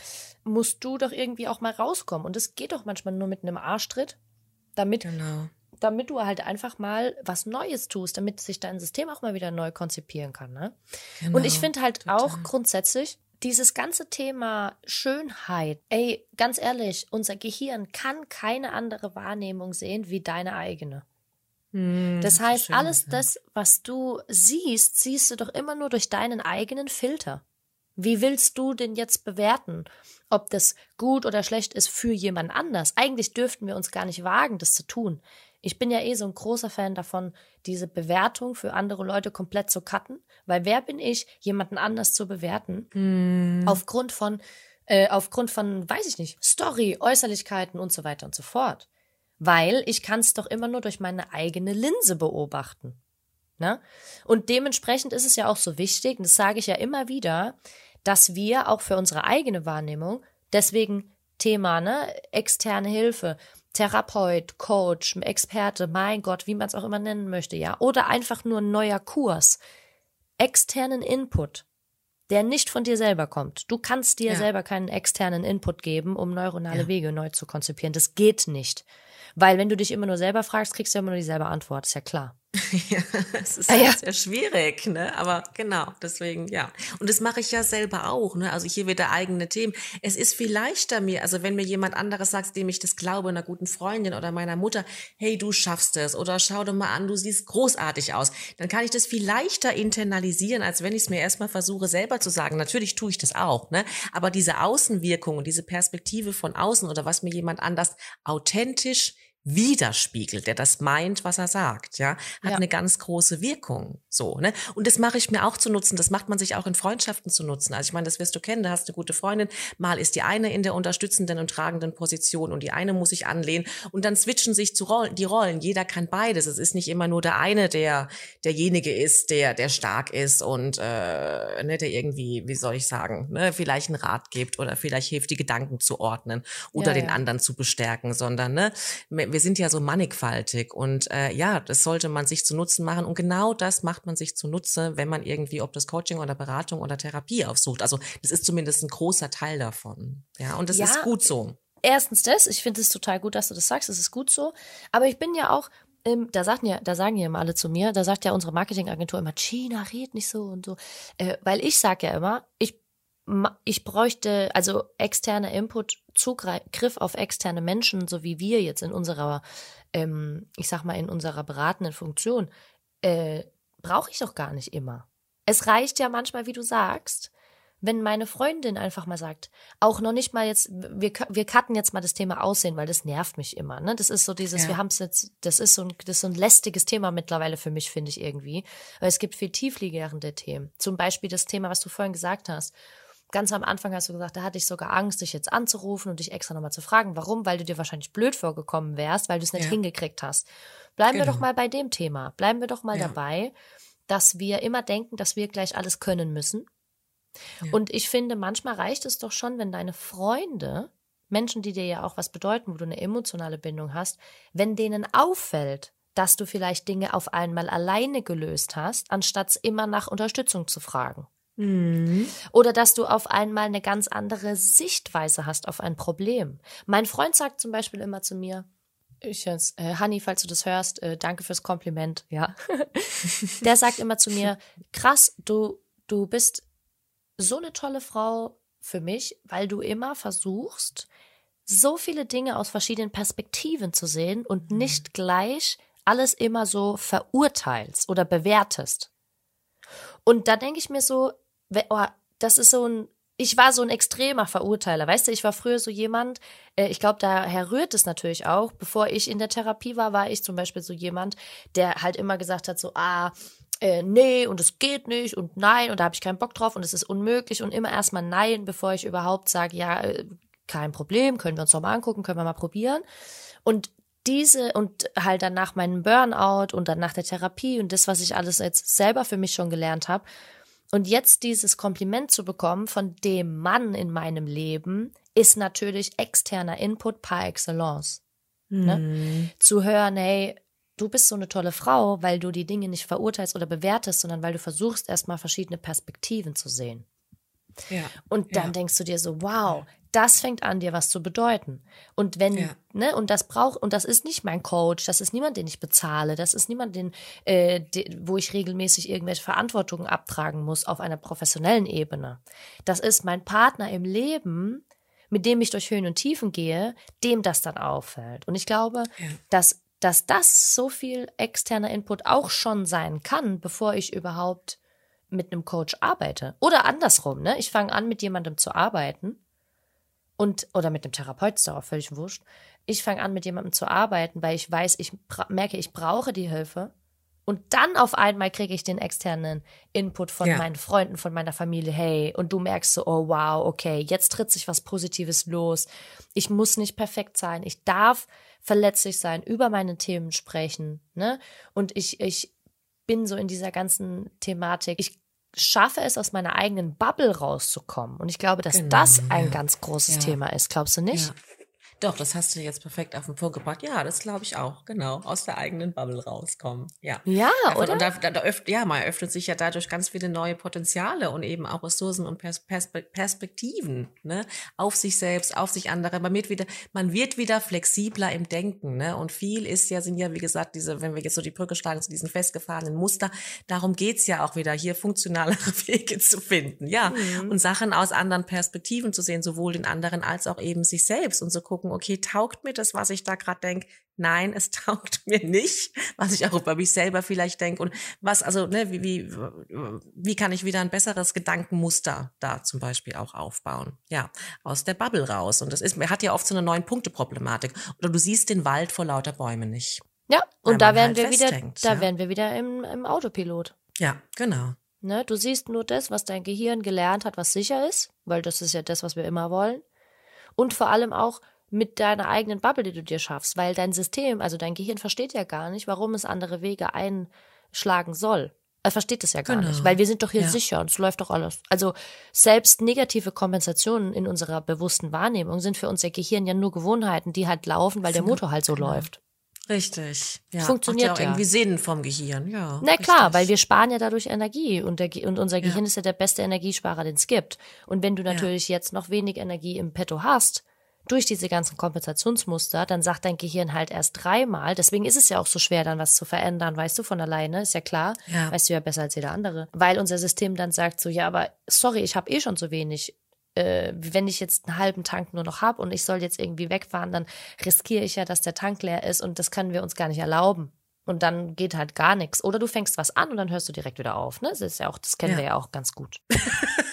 musst du doch irgendwie auch mal rauskommen. Und es geht doch manchmal nur mit einem Arschtritt damit genau damit du halt einfach mal was Neues tust, damit sich dein System auch mal wieder neu konzipieren kann. Ne? Genau, und ich finde halt total. auch grundsätzlich, dieses ganze Thema Schönheit, ey, ganz ehrlich, unser Gehirn kann keine andere Wahrnehmung sehen wie deine eigene. Hm, das heißt, schön, alles ja. das, was du siehst, siehst du doch immer nur durch deinen eigenen Filter. Wie willst du denn jetzt bewerten, ob das gut oder schlecht ist für jemand anders? Eigentlich dürften wir uns gar nicht wagen, das zu tun. Ich bin ja eh so ein großer Fan davon, diese Bewertung für andere Leute komplett zu cutten, weil wer bin ich, jemanden anders zu bewerten? Mm. Aufgrund von, äh, aufgrund von, weiß ich nicht, Story, Äußerlichkeiten und so weiter und so fort. Weil ich kann es doch immer nur durch meine eigene Linse beobachten. Ne? Und dementsprechend ist es ja auch so wichtig, und das sage ich ja immer wieder, dass wir auch für unsere eigene Wahrnehmung, deswegen Thema, ne, externe Hilfe, Therapeut, Coach, Experte, mein Gott, wie man es auch immer nennen möchte, ja, oder einfach nur ein neuer Kurs, externen Input, der nicht von dir selber kommt. Du kannst dir ja. selber keinen externen Input geben, um neuronale ja. Wege neu zu konzipieren. Das geht nicht. Weil wenn du dich immer nur selber fragst, kriegst du immer nur dieselbe Antwort, ist ja klar. ja, es ist ah, ja. sehr schwierig, ne? Aber genau, deswegen, ja. Und das mache ich ja selber auch, ne? Also hier wieder eigene Themen. Es ist viel leichter mir, also wenn mir jemand anderes sagt, dem ich das glaube, einer guten Freundin oder meiner Mutter, hey, du schaffst es oder schau dir mal an, du siehst großartig aus, dann kann ich das viel leichter internalisieren, als wenn ich es mir erstmal versuche, selber zu sagen. Natürlich tue ich das auch, ne? Aber diese Außenwirkung und diese Perspektive von außen oder was mir jemand anders authentisch widerspiegelt, der das meint, was er sagt, ja, hat ja. eine ganz große Wirkung, so, ne? Und das mache ich mir auch zu nutzen, das macht man sich auch in Freundschaften zu nutzen. Also ich meine, das wirst du kennen, da hast du eine gute Freundin, mal ist die eine in der unterstützenden und tragenden Position und die eine muss sich anlehnen und dann switchen sich zu Rollen, die Rollen. Jeder kann beides. Es ist nicht immer nur der eine, der derjenige ist, der der stark ist und äh, ne, der irgendwie, wie soll ich sagen, ne, vielleicht einen Rat gibt oder vielleicht hilft, die Gedanken zu ordnen oder ja, den ja. anderen zu bestärken, sondern ne, wir sind ja so mannigfaltig und äh, ja, das sollte man sich zu Nutzen machen und genau das macht man sich zunutze, wenn man irgendwie, ob das Coaching oder Beratung oder Therapie aufsucht. Also das ist zumindest ein großer Teil davon. Ja, und das ja, ist gut so. Erstens das, ich finde es total gut, dass du das sagst, es ist gut so. Aber ich bin ja auch, ähm, da sagen ja, da sagen ja immer alle zu mir, da sagt ja unsere Marketingagentur immer, China, red nicht so und so. Äh, weil ich sage ja immer, ich ich bräuchte also externer Input, Zugriff auf externe Menschen, so wie wir jetzt in unserer, ähm, ich sag mal, in unserer beratenden Funktion, äh, brauche ich doch gar nicht immer. Es reicht ja manchmal, wie du sagst, wenn meine Freundin einfach mal sagt, auch noch nicht mal jetzt, wir, wir cutten jetzt mal das Thema Aussehen, weil das nervt mich immer. Ne? Das ist so dieses, ja. wir haben es jetzt, das ist so ein, das ist so ein lästiges Thema mittlerweile für mich, finde ich irgendwie. Weil es gibt viel tiefliegende Themen. Zum Beispiel das Thema, was du vorhin gesagt hast. Ganz am Anfang hast du gesagt, da hatte ich sogar Angst, dich jetzt anzurufen und dich extra nochmal zu fragen. Warum? Weil du dir wahrscheinlich blöd vorgekommen wärst, weil du es nicht ja. hingekriegt hast. Bleiben genau. wir doch genau. mal bei dem Thema. Bleiben wir doch mal ja. dabei, dass wir immer denken, dass wir gleich alles können müssen und ich finde, manchmal reicht es doch schon, wenn deine Freunde, Menschen, die dir ja auch was bedeuten, wo du eine emotionale Bindung hast, wenn denen auffällt, dass du vielleicht Dinge auf einmal alleine gelöst hast, anstatt immer nach Unterstützung zu fragen. Mhm. Oder dass du auf einmal eine ganz andere Sichtweise hast auf ein Problem. Mein Freund sagt zum Beispiel immer zu mir, ich jetzt, äh, Honey, falls du das hörst, äh, danke fürs Kompliment, ja. Der sagt immer zu mir, krass, du, du bist so eine tolle Frau für mich, weil du immer versuchst, so viele Dinge aus verschiedenen Perspektiven zu sehen und mhm. nicht gleich alles immer so verurteilst oder bewertest. Und da denke ich mir so, oh, das ist so ein, ich war so ein extremer Verurteiler, weißt du, ich war früher so jemand, äh, ich glaube, daher rührt es natürlich auch, bevor ich in der Therapie war, war ich zum Beispiel so jemand, der halt immer gesagt hat, so, ah, äh, nee und es geht nicht und nein und da habe ich keinen Bock drauf und es ist unmöglich und immer erstmal nein, bevor ich überhaupt sage, ja, äh, kein Problem, können wir uns doch mal angucken, können wir mal probieren. Und diese und halt dann nach meinem Burnout und dann nach der Therapie und das, was ich alles jetzt selber für mich schon gelernt habe. Und jetzt dieses Kompliment zu bekommen von dem Mann in meinem Leben, ist natürlich externer Input par excellence. Ne? Mhm. Ne? Zu hören, hey, du bist so eine tolle Frau, weil du die Dinge nicht verurteilst oder bewertest, sondern weil du versuchst, erstmal verschiedene Perspektiven zu sehen. Ja, und dann ja. denkst du dir so, wow, das fängt an, dir was zu bedeuten. Und wenn, ja. ne, und das braucht, und das ist nicht mein Coach, das ist niemand, den ich bezahle, das ist niemand, den, äh, de, wo ich regelmäßig irgendwelche Verantwortungen abtragen muss auf einer professionellen Ebene. Das ist mein Partner im Leben, mit dem ich durch Höhen und Tiefen gehe, dem das dann auffällt. Und ich glaube, dass dass das so viel externer Input auch schon sein kann, bevor ich überhaupt mit einem Coach arbeite. Oder andersrum, ne? Ich fange an, mit jemandem zu arbeiten und oder mit dem Therapeut ist darauf völlig wurscht. Ich fange an, mit jemandem zu arbeiten, weil ich weiß, ich merke, ich brauche die Hilfe. Und dann auf einmal kriege ich den externen Input von ja. meinen Freunden, von meiner Familie. Hey, und du merkst so, oh wow, okay, jetzt tritt sich was Positives los. Ich muss nicht perfekt sein. Ich darf verletzlich sein, über meine Themen sprechen, ne? Und ich, ich bin so in dieser ganzen Thematik. Ich schaffe es, aus meiner eigenen Bubble rauszukommen. Und ich glaube, dass genau, das ein ganz großes ja. Thema ist. Glaubst du nicht? Ja. Doch, das hast du jetzt perfekt auf den Punkt gebracht. Ja, das glaube ich auch. Genau, aus der eigenen Bubble rauskommen. Ja, ja Einfach, oder? Und da, da, da öffnet, ja, man öffnet sich ja dadurch ganz viele neue Potenziale und eben auch Ressourcen und Pers Perspektiven ne? auf sich selbst, auf sich andere. Man wird wieder, man wird wieder flexibler im Denken. Ne? Und viel ist ja, sind ja, wie gesagt, diese, wenn wir jetzt so die Brücke schlagen zu diesen festgefahrenen Muster, darum geht's ja auch wieder, hier funktionalere Wege zu finden. Ja, mhm. und Sachen aus anderen Perspektiven zu sehen, sowohl den anderen als auch eben sich selbst und zu gucken, gucken, okay, taugt mir das, was ich da gerade denke? Nein, es taugt mir nicht, was ich auch über mich selber vielleicht denke. Und was, also, ne, wie, wie, wie kann ich wieder ein besseres Gedankenmuster da zum Beispiel auch aufbauen? Ja, aus der Bubble raus. Und das ist, hat ja oft so eine neun Punkte Problematik. Oder du siehst den Wald vor lauter Bäumen nicht. Ja, und da wären halt wir wieder, da ja. wären wir wieder im, im Autopilot. Ja, genau. Ne, du siehst nur das, was dein Gehirn gelernt hat, was sicher ist, weil das ist ja das, was wir immer wollen. Und vor allem auch, mit deiner eigenen Bubble, die du dir schaffst, weil dein System, also dein Gehirn versteht ja gar nicht, warum es andere Wege einschlagen soll. Er versteht es ja gar genau. nicht, weil wir sind doch hier ja. sicher und es läuft doch alles. Also selbst negative Kompensationen in unserer bewussten Wahrnehmung sind für unser Gehirn ja nur Gewohnheiten, die halt laufen, weil der Motor halt so genau. läuft. Richtig. Ja. Funktioniert Macht ja auch irgendwie Sinn vom Gehirn, ja. Na klar, weil wir sparen ja dadurch Energie und, der, und unser Gehirn ja. ist ja der beste Energiesparer, den es gibt. Und wenn du natürlich ja. jetzt noch wenig Energie im Petto hast, durch diese ganzen Kompensationsmuster, dann sagt dein Gehirn halt erst dreimal. Deswegen ist es ja auch so schwer, dann was zu verändern, weißt du, von alleine, ist ja klar. Ja. Weißt du ja besser als jeder andere. Weil unser System dann sagt so, ja, aber sorry, ich habe eh schon so wenig. Äh, wenn ich jetzt einen halben Tank nur noch habe und ich soll jetzt irgendwie wegfahren, dann riskiere ich ja, dass der Tank leer ist und das können wir uns gar nicht erlauben. Und dann geht halt gar nichts. Oder du fängst was an und dann hörst du direkt wieder auf. Ne? Das ist ja auch, das kennen ja. wir ja auch ganz gut.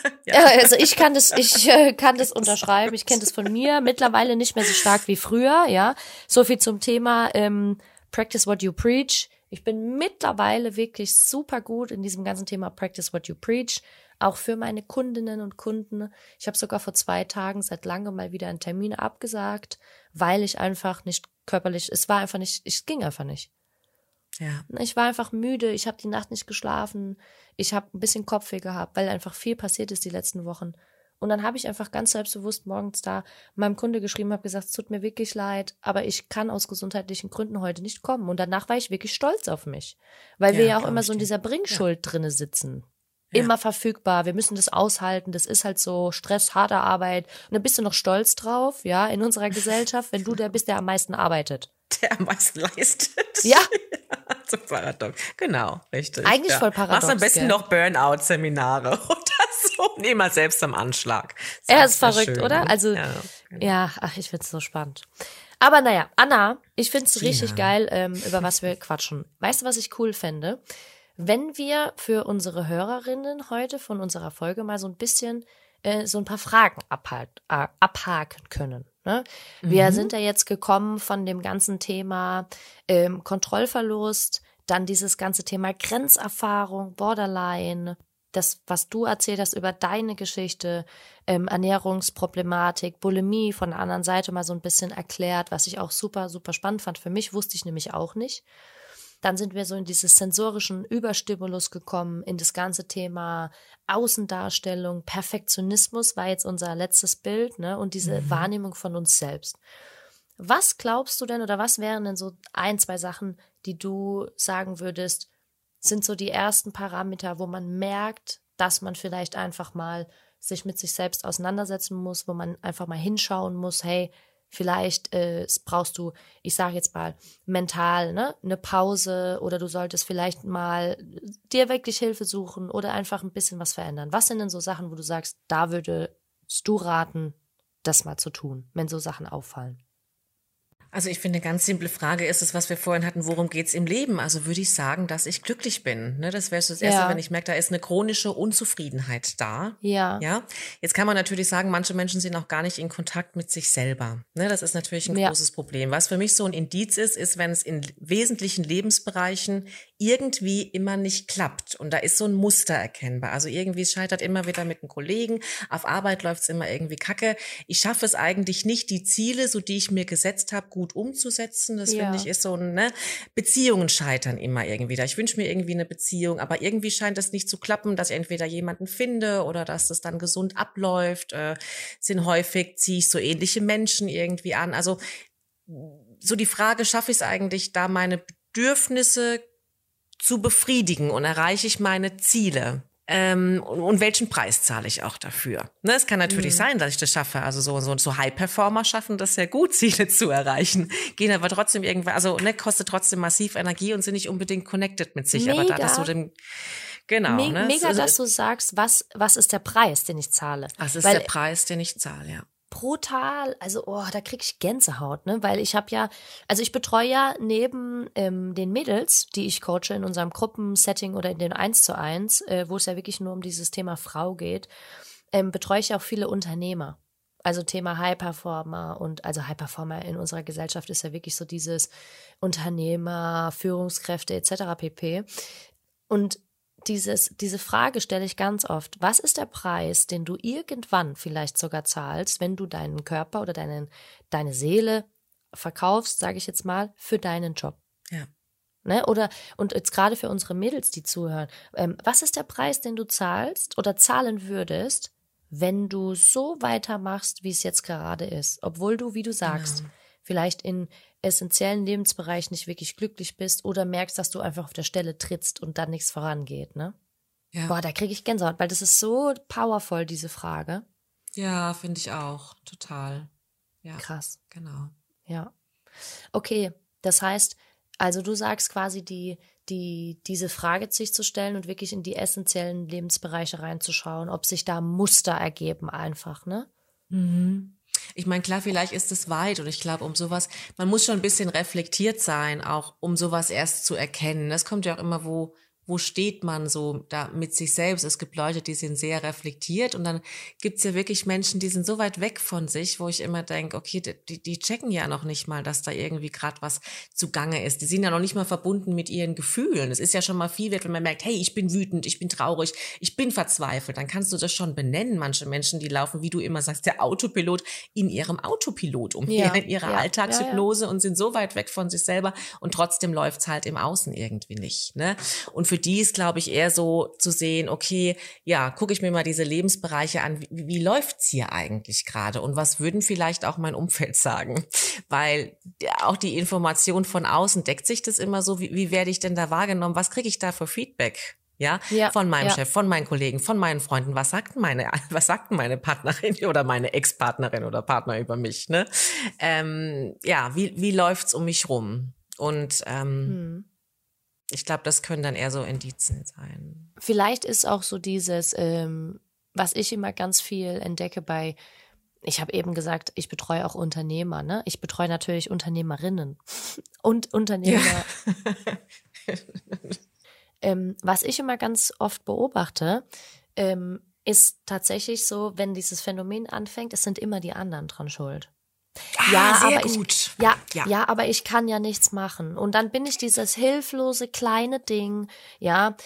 ja. Also ich kann das, ich äh, kann das unterschreiben. Ich kenne das von mir. Mittlerweile nicht mehr so stark wie früher. Ja, so viel zum Thema ähm, Practice what you preach. Ich bin mittlerweile wirklich super gut in diesem ganzen Thema Practice what you preach. Auch für meine Kundinnen und Kunden. Ich habe sogar vor zwei Tagen seit langem mal wieder einen Termin abgesagt, weil ich einfach nicht körperlich, es war einfach nicht, es ging einfach nicht. Ja. Ich war einfach müde, ich habe die Nacht nicht geschlafen, ich habe ein bisschen Kopfweh gehabt, weil einfach viel passiert ist die letzten Wochen. Und dann habe ich einfach ganz selbstbewusst morgens da meinem Kunde geschrieben, habe gesagt, es tut mir wirklich leid, aber ich kann aus gesundheitlichen Gründen heute nicht kommen. Und danach war ich wirklich stolz auf mich, weil ja, wir ja auch immer so in dieser Bringschuld ja. drinne sitzen. Ja. Immer verfügbar, wir müssen das aushalten, das ist halt so Stress, harte Arbeit. Und dann bist du noch stolz drauf, ja, in unserer Gesellschaft, wenn du der bist, der am meisten arbeitet. Der am meisten leistet. Ja. so paradox. Genau, richtig. Eigentlich ja. voll paradox. Machst am besten gell? noch Burnout-Seminare oder so. Nee, mal selbst am Anschlag. Das er ist verrückt, schön, oder? Ne? Also, ja, genau. ja ach, ich find's so spannend. Aber naja, Anna, ich find's Gina. richtig geil, ähm, über was wir quatschen. Weißt du, was ich cool fände? Wenn wir für unsere Hörerinnen heute von unserer Folge mal so ein bisschen äh, so ein paar Fragen äh, abhaken können. Ne? Wir mhm. sind ja jetzt gekommen von dem ganzen Thema ähm, Kontrollverlust, dann dieses ganze Thema Grenzerfahrung, Borderline, das, was du erzählt hast über deine Geschichte, ähm, Ernährungsproblematik, Bulimie von der anderen Seite mal so ein bisschen erklärt, was ich auch super, super spannend fand. Für mich wusste ich nämlich auch nicht. Dann sind wir so in dieses sensorischen Überstimulus gekommen, in das ganze Thema Außendarstellung, Perfektionismus war jetzt unser letztes Bild, ne? Und diese mhm. Wahrnehmung von uns selbst. Was glaubst du denn oder was wären denn so ein, zwei Sachen, die du sagen würdest, sind so die ersten Parameter, wo man merkt, dass man vielleicht einfach mal sich mit sich selbst auseinandersetzen muss, wo man einfach mal hinschauen muss, hey, Vielleicht äh, brauchst du, ich sage jetzt mal, mental ne, eine Pause oder du solltest vielleicht mal dir wirklich Hilfe suchen oder einfach ein bisschen was verändern. Was sind denn so Sachen, wo du sagst, da würdest du raten, das mal zu tun, wenn so Sachen auffallen? Also ich finde, eine ganz simple Frage ist es, was wir vorhin hatten, worum geht's im Leben? Also würde ich sagen, dass ich glücklich bin. Ne, das wäre so das Erste, ja. wenn ich merke, da ist eine chronische Unzufriedenheit da. Ja. Ja. Jetzt kann man natürlich sagen, manche Menschen sind auch gar nicht in Kontakt mit sich selber. Ne, das ist natürlich ein ja. großes Problem. Was für mich so ein Indiz ist, ist, wenn es in wesentlichen Lebensbereichen irgendwie immer nicht klappt. Und da ist so ein Muster erkennbar. Also irgendwie scheitert immer wieder mit einem Kollegen. Auf Arbeit läuft's immer irgendwie kacke. Ich schaffe es eigentlich nicht, die Ziele, so die ich mir gesetzt habe, gut umzusetzen. Das ja. finde ich ist so ein, ne? Beziehungen scheitern immer irgendwie da. Ich wünsche mir irgendwie eine Beziehung, aber irgendwie scheint es nicht zu klappen, dass ich entweder jemanden finde oder dass das dann gesund abläuft. Äh, sind häufig, ziehe ich so ähnliche Menschen irgendwie an. Also so die Frage, schaffe ich es eigentlich, da meine Bedürfnisse zu befriedigen und erreiche ich meine Ziele? Ähm, und, und, welchen Preis zahle ich auch dafür? Ne, es kann natürlich mhm. sein, dass ich das schaffe. Also so, so, so High-Performer schaffen das sehr gut, Ziele zu erreichen. Gehen aber trotzdem irgendwann, also ne, kostet trotzdem massiv Energie und sind nicht unbedingt connected mit sich. Mega. Aber da das so dem, genau. Me ne? Mega, dass du sagst, was, was ist der Preis, den ich zahle? Was ist Weil, der Preis, den ich zahle, ja brutal. Also, oh, da krieg ich Gänsehaut, ne? Weil ich habe ja, also ich betreue ja neben ähm, den Mädels, die ich coache in unserem Gruppensetting oder in den 1 zu 1, äh, wo es ja wirklich nur um dieses Thema Frau geht, ähm, betreue ich auch viele Unternehmer. Also Thema High Performer und also High Performer in unserer Gesellschaft ist ja wirklich so dieses Unternehmer, Führungskräfte etc. pp. Und dieses, diese Frage stelle ich ganz oft. Was ist der Preis, den du irgendwann vielleicht sogar zahlst, wenn du deinen Körper oder deinen, deine Seele verkaufst, sage ich jetzt mal, für deinen Job? Ja. Ne? Oder, und jetzt gerade für unsere Mädels, die zuhören, ähm, was ist der Preis, den du zahlst oder zahlen würdest, wenn du so weitermachst, wie es jetzt gerade ist, obwohl du, wie du sagst, genau. Vielleicht in essentiellen Lebensbereich nicht wirklich glücklich bist oder merkst, dass du einfach auf der Stelle trittst und dann nichts vorangeht, ne? Ja. Boah, da kriege ich Gänsehaut, weil das ist so powerful, diese Frage. Ja, finde ich auch. Total. Ja. Krass. Genau. Ja. Okay, das heißt, also du sagst quasi, die, die, diese Frage sich zu stellen und wirklich in die essentiellen Lebensbereiche reinzuschauen, ob sich da Muster ergeben einfach, ne? Mhm. Ich meine, klar, vielleicht ist es weit und ich glaube, um sowas, man muss schon ein bisschen reflektiert sein, auch um sowas erst zu erkennen. Das kommt ja auch immer, wo wo steht man so da mit sich selbst? Es gibt Leute, die sind sehr reflektiert und dann gibt's ja wirklich Menschen, die sind so weit weg von sich, wo ich immer denke, okay, die, die checken ja noch nicht mal, dass da irgendwie gerade was zugange ist. Die sind ja noch nicht mal verbunden mit ihren Gefühlen. Es ist ja schon mal viel wert, wenn man merkt, hey, ich bin wütend, ich bin traurig, ich bin verzweifelt. Dann kannst du das schon benennen. Manche Menschen, die laufen, wie du immer sagst, der Autopilot in ihrem Autopilot umher, ja, in ihrer ja, Alltagshypnose ja, und sind so weit weg von sich selber und trotzdem läuft's halt im Außen irgendwie nicht. Ne? Und für die ist, glaube ich, eher so zu sehen, okay, ja, gucke ich mir mal diese Lebensbereiche an, wie, wie läuft's hier eigentlich gerade und was würden vielleicht auch mein Umfeld sagen? Weil auch die Information von außen deckt sich das immer so, wie, wie werde ich denn da wahrgenommen? Was kriege ich da für Feedback? Ja, ja, von meinem ja. Chef, von meinen Kollegen, von meinen Freunden. Was sagten meine, was sagten meine Partnerin oder meine Ex-Partnerin oder Partner über mich? Ne? Ähm, ja, wie wie läuft's um mich rum? Und ähm, hm. Ich glaube, das können dann eher so Indizien sein. Vielleicht ist auch so dieses, ähm, was ich immer ganz viel entdecke bei, ich habe eben gesagt, ich betreue auch Unternehmer, ne? Ich betreue natürlich Unternehmerinnen und Unternehmer. Ja. ähm, was ich immer ganz oft beobachte, ähm, ist tatsächlich so, wenn dieses Phänomen anfängt, es sind immer die anderen dran schuld. Ah, ja, sehr aber gut. Ich, ja, ja, ja, aber ich kann ja nichts machen. Und dann bin ich dieses hilflose kleine Ding, ja,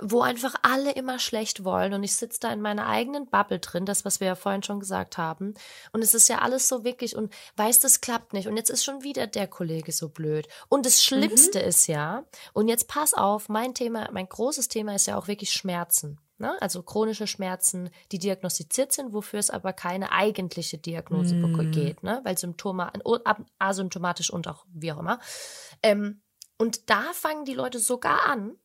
wo einfach alle immer schlecht wollen und ich sitze da in meiner eigenen Bubble drin, das, was wir ja vorhin schon gesagt haben. Und es ist ja alles so wirklich und weiß, das klappt nicht. Und jetzt ist schon wieder der Kollege so blöd. Und das Schlimmste mhm. ist ja, und jetzt pass auf, mein Thema, mein großes Thema ist ja auch wirklich Schmerzen. Ne? Also chronische Schmerzen, die diagnostiziert sind, wofür es aber keine eigentliche Diagnose mm. geht, ne? weil Symptome asymptomatisch und auch wie auch immer. Ähm, und da fangen die Leute sogar an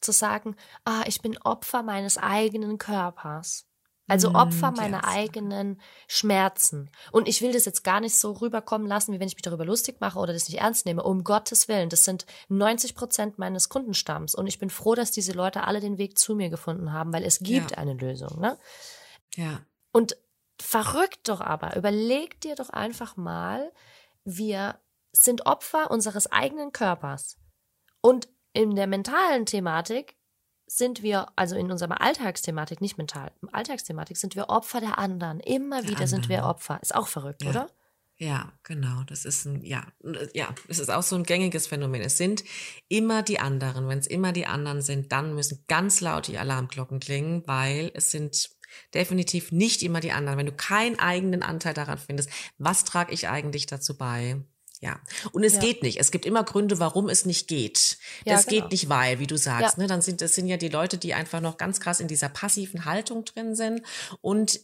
zu sagen, ah, ich bin Opfer meines eigenen Körpers. Also mm, Opfer meiner yes. eigenen Schmerzen. Und ich will das jetzt gar nicht so rüberkommen lassen, wie wenn ich mich darüber lustig mache oder das nicht ernst nehme. Um Gottes Willen, das sind 90 Prozent meines Kundenstamms. Und ich bin froh, dass diese Leute alle den Weg zu mir gefunden haben, weil es gibt ja. eine Lösung. Ne? Ja. Und verrückt doch aber, überleg dir doch einfach mal, wir sind Opfer unseres eigenen Körpers. Und in der mentalen Thematik sind wir, also in unserer Alltagsthematik, nicht mental, Alltagsthematik sind wir Opfer der anderen. Immer wieder sind wir Opfer. Ist auch verrückt, ja. oder? Ja, genau. Das ist ein, ja, ja, es ist auch so ein gängiges Phänomen. Es sind immer die anderen. Wenn es immer die anderen sind, dann müssen ganz laut die Alarmglocken klingen, weil es sind definitiv nicht immer die anderen. Wenn du keinen eigenen Anteil daran findest, was trage ich eigentlich dazu bei? Ja. Und es ja. geht nicht. Es gibt immer Gründe, warum es nicht geht. Das ja, genau. geht nicht, weil, wie du sagst, ja. ne, dann sind, das sind ja die Leute, die einfach noch ganz krass in dieser passiven Haltung drin sind und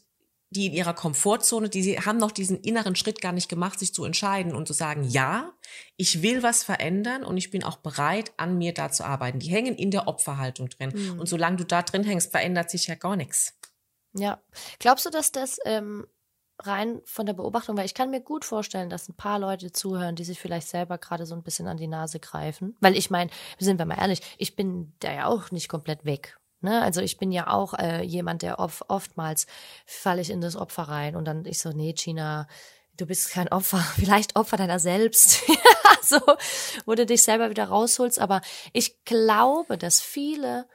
die in ihrer Komfortzone, die haben noch diesen inneren Schritt gar nicht gemacht, sich zu entscheiden und zu sagen, ja, ich will was verändern und ich bin auch bereit, an mir da zu arbeiten. Die hängen in der Opferhaltung drin. Mhm. Und solange du da drin hängst, verändert sich ja gar nichts. Ja. Glaubst du, dass das ähm, rein von der Beobachtung, weil ich kann mir gut vorstellen, dass ein paar Leute zuhören, die sich vielleicht selber gerade so ein bisschen an die Nase greifen. Weil ich meine, sind wir mal ehrlich, ich bin da ja auch nicht komplett weg. Ne? Also ich bin ja auch äh, jemand, der oft, oftmals falle ich in das Opfer rein und dann ich so, nee, China, du bist kein Opfer, vielleicht Opfer deiner selbst. so, wo du dich selber wieder rausholst. Aber ich glaube, dass viele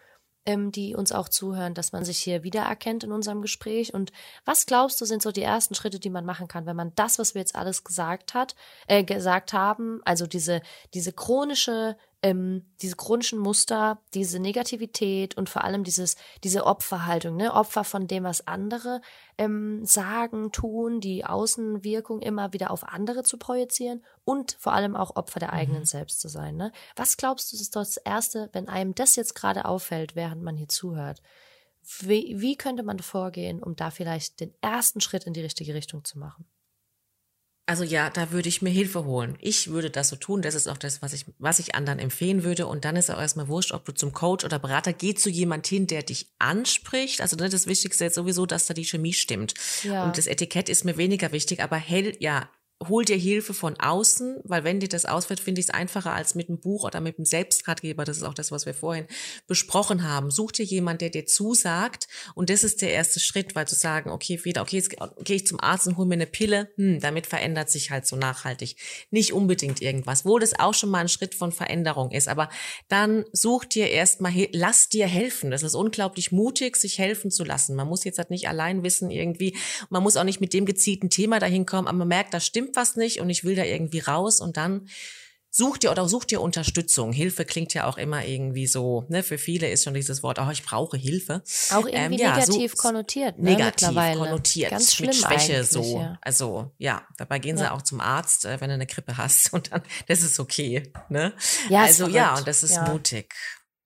ähm, die uns auch zuhören, dass man sich hier wiedererkennt in unserem Gespräch. Und was glaubst du, sind so die ersten Schritte, die man machen kann, wenn man das, was wir jetzt alles gesagt hat, äh, gesagt haben, also diese, diese chronische ähm, diese chronischen Muster, diese Negativität und vor allem dieses, diese Opferhaltung, ne, Opfer von dem, was andere ähm, sagen, tun, die Außenwirkung immer wieder auf andere zu projizieren und vor allem auch Opfer der eigenen mhm. selbst zu sein. Ne? Was glaubst du, ist das Erste, wenn einem das jetzt gerade auffällt, während man hier zuhört? Wie, wie könnte man vorgehen, um da vielleicht den ersten Schritt in die richtige Richtung zu machen? Also ja, da würde ich mir Hilfe holen. Ich würde das so tun. Das ist auch das, was ich, was ich anderen empfehlen würde. Und dann ist auch erstmal wurscht, ob du zum Coach oder Berater geh zu jemand hin, der dich anspricht. Also das Wichtigste ist sowieso, dass da die Chemie stimmt. Ja. Und das Etikett ist mir weniger wichtig, aber hell, ja, hol dir Hilfe von außen, weil wenn dir das ausfällt, finde ich es einfacher als mit einem Buch oder mit einem Selbstratgeber. Das ist auch das, was wir vorhin besprochen haben. Such dir jemand, der dir zusagt. Und das ist der erste Schritt, weil zu sagen, okay, wieder, okay, jetzt gehe ich zum Arzt und hole mir eine Pille. Hm, damit verändert sich halt so nachhaltig. Nicht unbedingt irgendwas, wo das auch schon mal ein Schritt von Veränderung ist. Aber dann such dir erstmal, lass dir helfen. Das ist unglaublich mutig, sich helfen zu lassen. Man muss jetzt halt nicht allein wissen irgendwie. Man muss auch nicht mit dem gezielten Thema dahin kommen, aber man merkt, das stimmt was nicht und ich will da irgendwie raus und dann such dir oder such dir Unterstützung. Hilfe klingt ja auch immer irgendwie so, ne, für viele ist schon dieses Wort, oh, ich brauche Hilfe. Auch irgendwie ähm, ja, negativ so, konnotiert, ne, Negativ konnotiert, Ganz schlimm mit Schwäche so. Ja. Also, ja, dabei gehen sie ja. auch zum Arzt, äh, wenn du eine Grippe hast und dann, das ist okay, ne? Ja, also, ja, und das ist ja. mutig.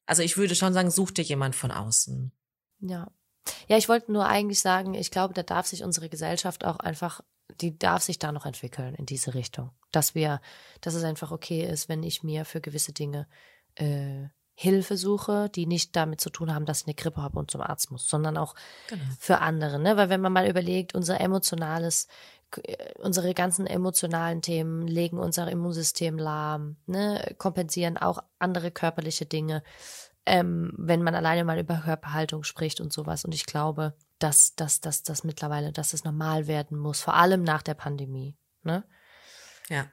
Also, ich würde schon sagen, such dir jemand von außen. Ja. Ja, ich wollte nur eigentlich sagen, ich glaube, da darf sich unsere Gesellschaft auch einfach die darf sich da noch entwickeln in diese Richtung. Dass wir, dass es einfach okay ist, wenn ich mir für gewisse Dinge äh, Hilfe suche, die nicht damit zu tun haben, dass ich eine Grippe habe und zum Arzt muss, sondern auch genau. für andere. Ne? Weil wenn man mal überlegt, unser emotionales, äh, unsere ganzen emotionalen Themen legen unser Immunsystem lahm, ne? kompensieren auch andere körperliche Dinge, ähm, wenn man alleine mal über Körperhaltung spricht und sowas. Und ich glaube, dass, dass, dass dass mittlerweile, dass es normal werden muss, vor allem nach der Pandemie. Ne? Ja.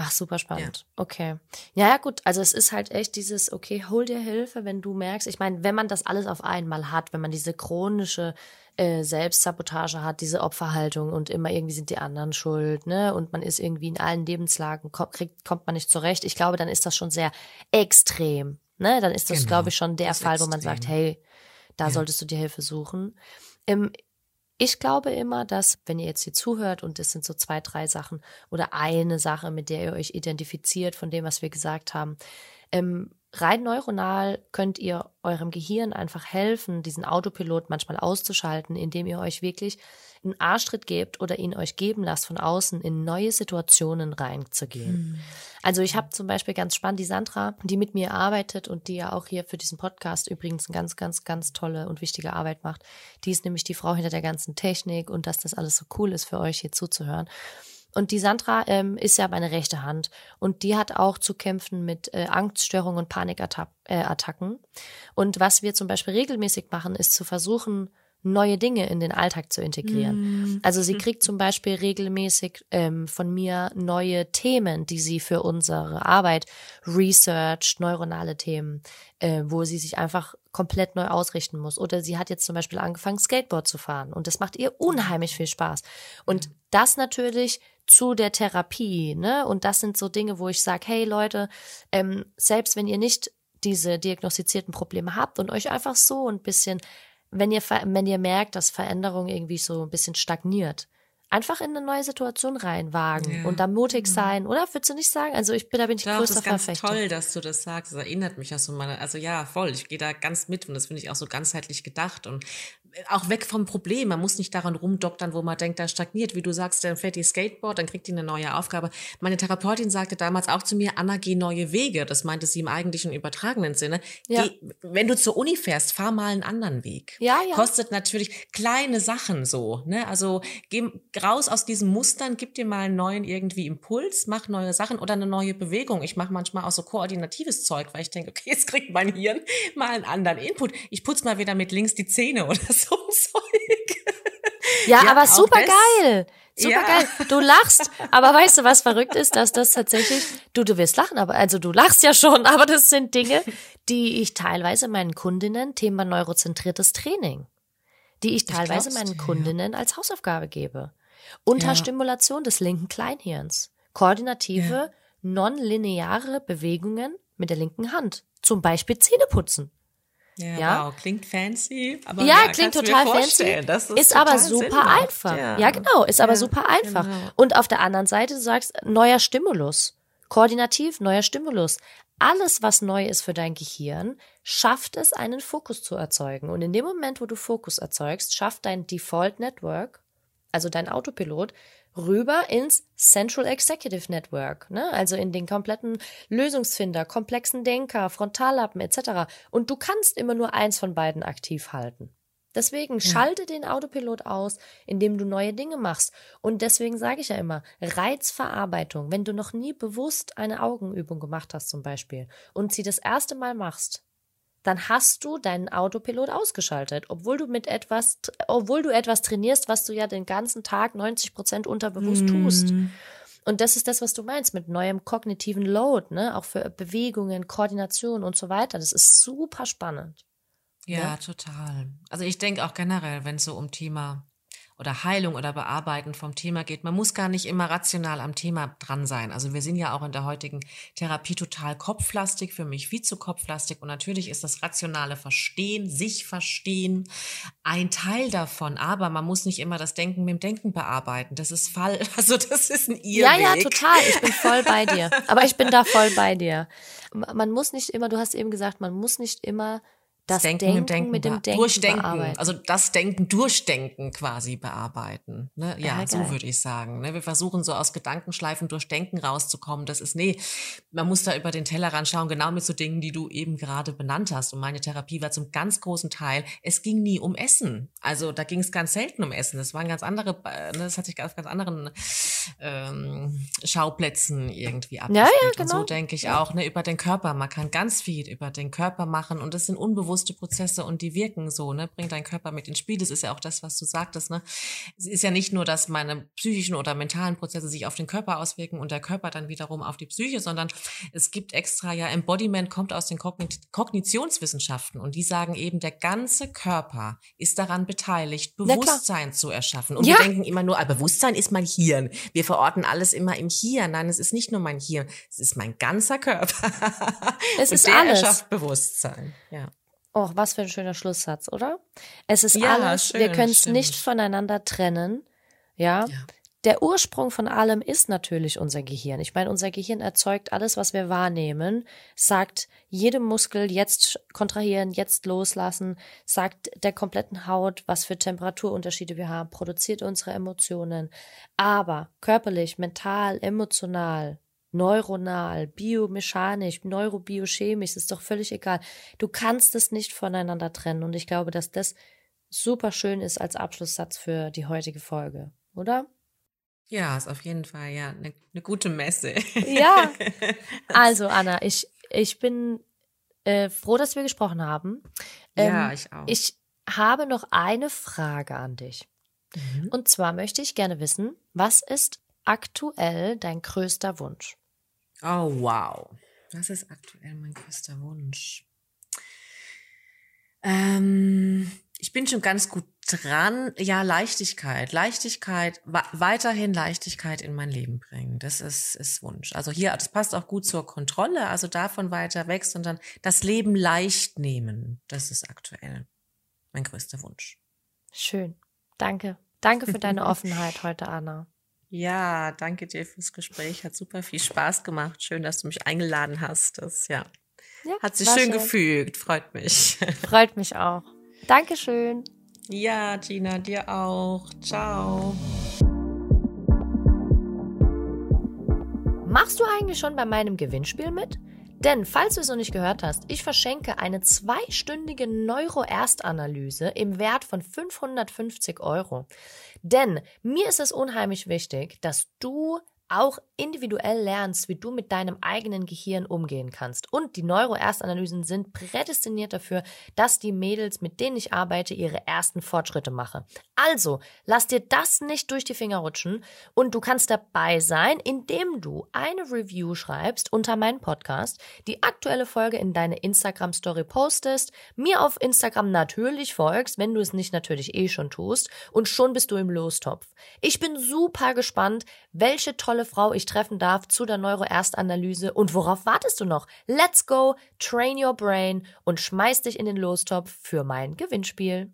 Ach, super spannend. Ja. Okay. Ja, ja, gut. Also es ist halt echt dieses, okay, hol dir Hilfe, wenn du merkst. Ich meine, wenn man das alles auf einmal hat, wenn man diese chronische äh, Selbstsabotage hat, diese Opferhaltung und immer irgendwie sind die anderen schuld, ne? Und man ist irgendwie in allen Lebenslagen, kommt, kriegt, kommt man nicht zurecht. Ich glaube, dann ist das schon sehr extrem. Ne? Dann ist das, genau. glaube ich, schon der Fall, extrem. wo man sagt, hey, da ja. solltest du dir Hilfe suchen. Ähm, ich glaube immer, dass, wenn ihr jetzt hier zuhört und es sind so zwei, drei Sachen oder eine Sache, mit der ihr euch identifiziert von dem, was wir gesagt haben, ähm, rein neuronal könnt ihr eurem Gehirn einfach helfen, diesen Autopilot manchmal auszuschalten, indem ihr euch wirklich einen Arschtritt gebt oder ihn euch geben lasst, von außen in neue Situationen reinzugehen. Hm. Also ich habe zum Beispiel ganz spannend die Sandra, die mit mir arbeitet und die ja auch hier für diesen Podcast übrigens eine ganz, ganz, ganz tolle und wichtige Arbeit macht. Die ist nämlich die Frau hinter der ganzen Technik und dass das alles so cool ist für euch hier zuzuhören. Und die Sandra ähm, ist ja meine rechte Hand und die hat auch zu kämpfen mit äh, Angststörungen und Panikattacken. Äh, und was wir zum Beispiel regelmäßig machen, ist zu versuchen, neue Dinge in den Alltag zu integrieren. Mhm. Also sie kriegt zum Beispiel regelmäßig ähm, von mir neue Themen, die sie für unsere Arbeit Research, neuronale Themen, äh, wo sie sich einfach komplett neu ausrichten muss. Oder sie hat jetzt zum Beispiel angefangen, Skateboard zu fahren und das macht ihr unheimlich viel Spaß. Und das natürlich zu der Therapie, ne? Und das sind so Dinge, wo ich sage, hey Leute, ähm, selbst wenn ihr nicht diese diagnostizierten Probleme habt und euch einfach so ein bisschen wenn ihr, wenn ihr merkt, dass Veränderung irgendwie so ein bisschen stagniert, einfach in eine neue Situation reinwagen ja. und da mutig mhm. sein, oder? Würdest du nicht sagen? Also ich bin, da bin ich Doch, größter das ist ganz Verfechter. toll, dass du das sagst. Das erinnert mich ja so mal, also ja, voll. Ich gehe da ganz mit und das finde ich auch so ganzheitlich gedacht und auch weg vom Problem. Man muss nicht daran rumdoktern, wo man denkt, da stagniert. Wie du sagst, dann fährt die Skateboard, dann kriegt die eine neue Aufgabe. Meine Therapeutin sagte damals auch zu mir, Anna, geh neue Wege. Das meinte sie im eigentlichen übertragenen Sinne. Ja. Geh, wenn du zur Uni fährst, fahr mal einen anderen Weg. Ja, ja. Kostet natürlich kleine Sachen so. Ne? Also geh raus aus diesen Mustern, gib dir mal einen neuen irgendwie Impuls, mach neue Sachen oder eine neue Bewegung. Ich mache manchmal auch so koordinatives Zeug, weil ich denke, okay, jetzt kriegt mein Hirn mal einen anderen Input. Ich putze mal wieder mit links die Zähne oder so so Zeug. Ja, ja aber super geil. Super ja. geil. Du lachst, aber weißt du, was verrückt ist, dass das tatsächlich, du, du wirst lachen, aber, also du lachst ja schon, aber das sind Dinge, die ich teilweise meinen Kundinnen, Thema neurozentriertes Training, die ich teilweise ich meinen Kundinnen ja. als Hausaufgabe gebe. Unterstimulation ja. des linken Kleinhirns. Koordinative, nonlineare Bewegungen mit der linken Hand. Zum Beispiel Zähneputzen. Ja, ja, wow, klingt fancy, aber ja, ja klingt total fancy, ist, ist aber super einfach. Ja. ja. genau, ist aber super einfach. Genau. Und auf der anderen Seite du sagst neuer Stimulus, koordinativ neuer Stimulus. Alles, was neu ist für dein Gehirn, schafft es, einen Fokus zu erzeugen. Und in dem Moment, wo du Fokus erzeugst, schafft dein Default Network, also dein Autopilot, rüber ins Central Executive Network, ne? also in den kompletten Lösungsfinder, komplexen Denker, Frontallappen etc. Und du kannst immer nur eins von beiden aktiv halten. Deswegen ja. schalte den Autopilot aus, indem du neue Dinge machst. Und deswegen sage ich ja immer, Reizverarbeitung, wenn du noch nie bewusst eine Augenübung gemacht hast zum Beispiel und sie das erste Mal machst, dann hast du deinen Autopilot ausgeschaltet, obwohl du mit etwas, obwohl du etwas trainierst, was du ja den ganzen Tag 90 Prozent unterbewusst mm. tust. Und das ist das, was du meinst mit neuem kognitiven Load, ne? Auch für Bewegungen, Koordination und so weiter. Das ist super spannend. Ja, ja? total. Also ich denke auch generell, wenn es so um Thema oder Heilung oder Bearbeiten vom Thema geht. Man muss gar nicht immer rational am Thema dran sein. Also wir sind ja auch in der heutigen Therapie total kopflastig, für mich viel zu kopflastig. Und natürlich ist das rationale Verstehen, sich verstehen, ein Teil davon. Aber man muss nicht immer das Denken mit dem Denken bearbeiten. Das ist Fall, also das ist ein Irrweg. Ja, ja, total. Ich bin voll bei dir. Aber ich bin da voll bei dir. Man muss nicht immer, du hast eben gesagt, man muss nicht immer das Denken, Denken, mit, Denken, mit dem Denken durchdenken, bearbeiten. also das Denken durchdenken quasi bearbeiten. Ne? Ja, ja so würde ich sagen. Ne? Wir versuchen so aus Gedankenschleifen durch Denken rauszukommen. Das ist nee, man muss da über den Tellerrand schauen, genau mit so Dingen, die du eben gerade benannt hast. Und meine Therapie war zum ganz großen Teil, es ging nie um Essen. Also da ging es ganz selten um Essen. Das waren ganz andere, ne? das hat sich auf ganz anderen ähm, Schauplätzen irgendwie abgespielt. Ja, ja, genau. Und so genau. denke ich auch ne, über den Körper. Man kann ganz viel über den Körper machen und das sind unbewusst unbewusste Prozesse und die wirken so, ne? Bring deinen Körper mit ins Spiel. Das ist ja auch das, was du sagtest, ne? Es ist ja nicht nur, dass meine psychischen oder mentalen Prozesse sich auf den Körper auswirken und der Körper dann wiederum auf die Psyche, sondern es gibt extra ja Embodiment kommt aus den Kognit Kognitionswissenschaften und die sagen eben, der ganze Körper ist daran beteiligt, Bewusstsein zu erschaffen. Und ja. wir denken immer nur, ah, Bewusstsein ist mein Hirn. Wir verorten alles immer im Hirn. Nein, es ist nicht nur mein Hirn, es ist mein ganzer Körper. Es und ist der alles. erschafft Bewusstsein. Ja. Oh, was für ein schöner Schlusssatz, oder? Es ist ja, alles, schön, wir können es nicht voneinander trennen. Ja? ja. Der Ursprung von allem ist natürlich unser Gehirn. Ich meine, unser Gehirn erzeugt alles, was wir wahrnehmen, sagt jedem Muskel jetzt kontrahieren, jetzt loslassen, sagt der kompletten Haut, was für Temperaturunterschiede wir haben, produziert unsere Emotionen. Aber körperlich, mental, emotional, neuronal, biomechanisch, neurobiochemisch, ist doch völlig egal. Du kannst es nicht voneinander trennen und ich glaube, dass das super schön ist als Abschlusssatz für die heutige Folge, oder? Ja, ist auf jeden Fall ja eine, eine gute Messe. Ja. Also Anna, ich ich bin äh, froh, dass wir gesprochen haben. Ähm, ja, ich auch. Ich habe noch eine Frage an dich. Mhm. Und zwar möchte ich gerne wissen, was ist aktuell dein größter Wunsch? Oh, wow. Was ist aktuell mein größter Wunsch? Ähm, ich bin schon ganz gut dran. Ja, Leichtigkeit. Leichtigkeit, weiterhin Leichtigkeit in mein Leben bringen. Das ist, ist Wunsch. Also hier, das passt auch gut zur Kontrolle. Also davon weiter weg, sondern das Leben leicht nehmen. Das ist aktuell mein größter Wunsch. Schön. Danke. Danke für deine Offenheit heute, Anna. Ja, danke dir fürs Gespräch. Hat super viel Spaß gemacht. Schön, dass du mich eingeladen hast. Das ja, ja hat sich schön, schön gefügt. Freut mich. Freut mich auch. Dankeschön. Ja, Gina, dir auch. Ciao. Machst du eigentlich schon bei meinem Gewinnspiel mit? Denn, falls du es noch nicht gehört hast, ich verschenke eine zweistündige Neuro-Erstanalyse im Wert von 550 Euro. Denn mir ist es unheimlich wichtig, dass du auch individuell lernst, wie du mit deinem eigenen Gehirn umgehen kannst. Und die Neuro-Erstanalysen sind prädestiniert dafür, dass die Mädels, mit denen ich arbeite, ihre ersten Fortschritte machen. Also, lass dir das nicht durch die Finger rutschen und du kannst dabei sein, indem du eine Review schreibst unter meinen Podcast, die aktuelle Folge in deine Instagram-Story postest, mir auf Instagram natürlich folgst, wenn du es nicht natürlich eh schon tust, und schon bist du im Lostopf. Ich bin super gespannt, welche tolle Frau ich treffen darf zu der Neuro-Erstanalyse und worauf wartest du noch? Let's go, train your brain und schmeiß dich in den Lostopf für mein Gewinnspiel.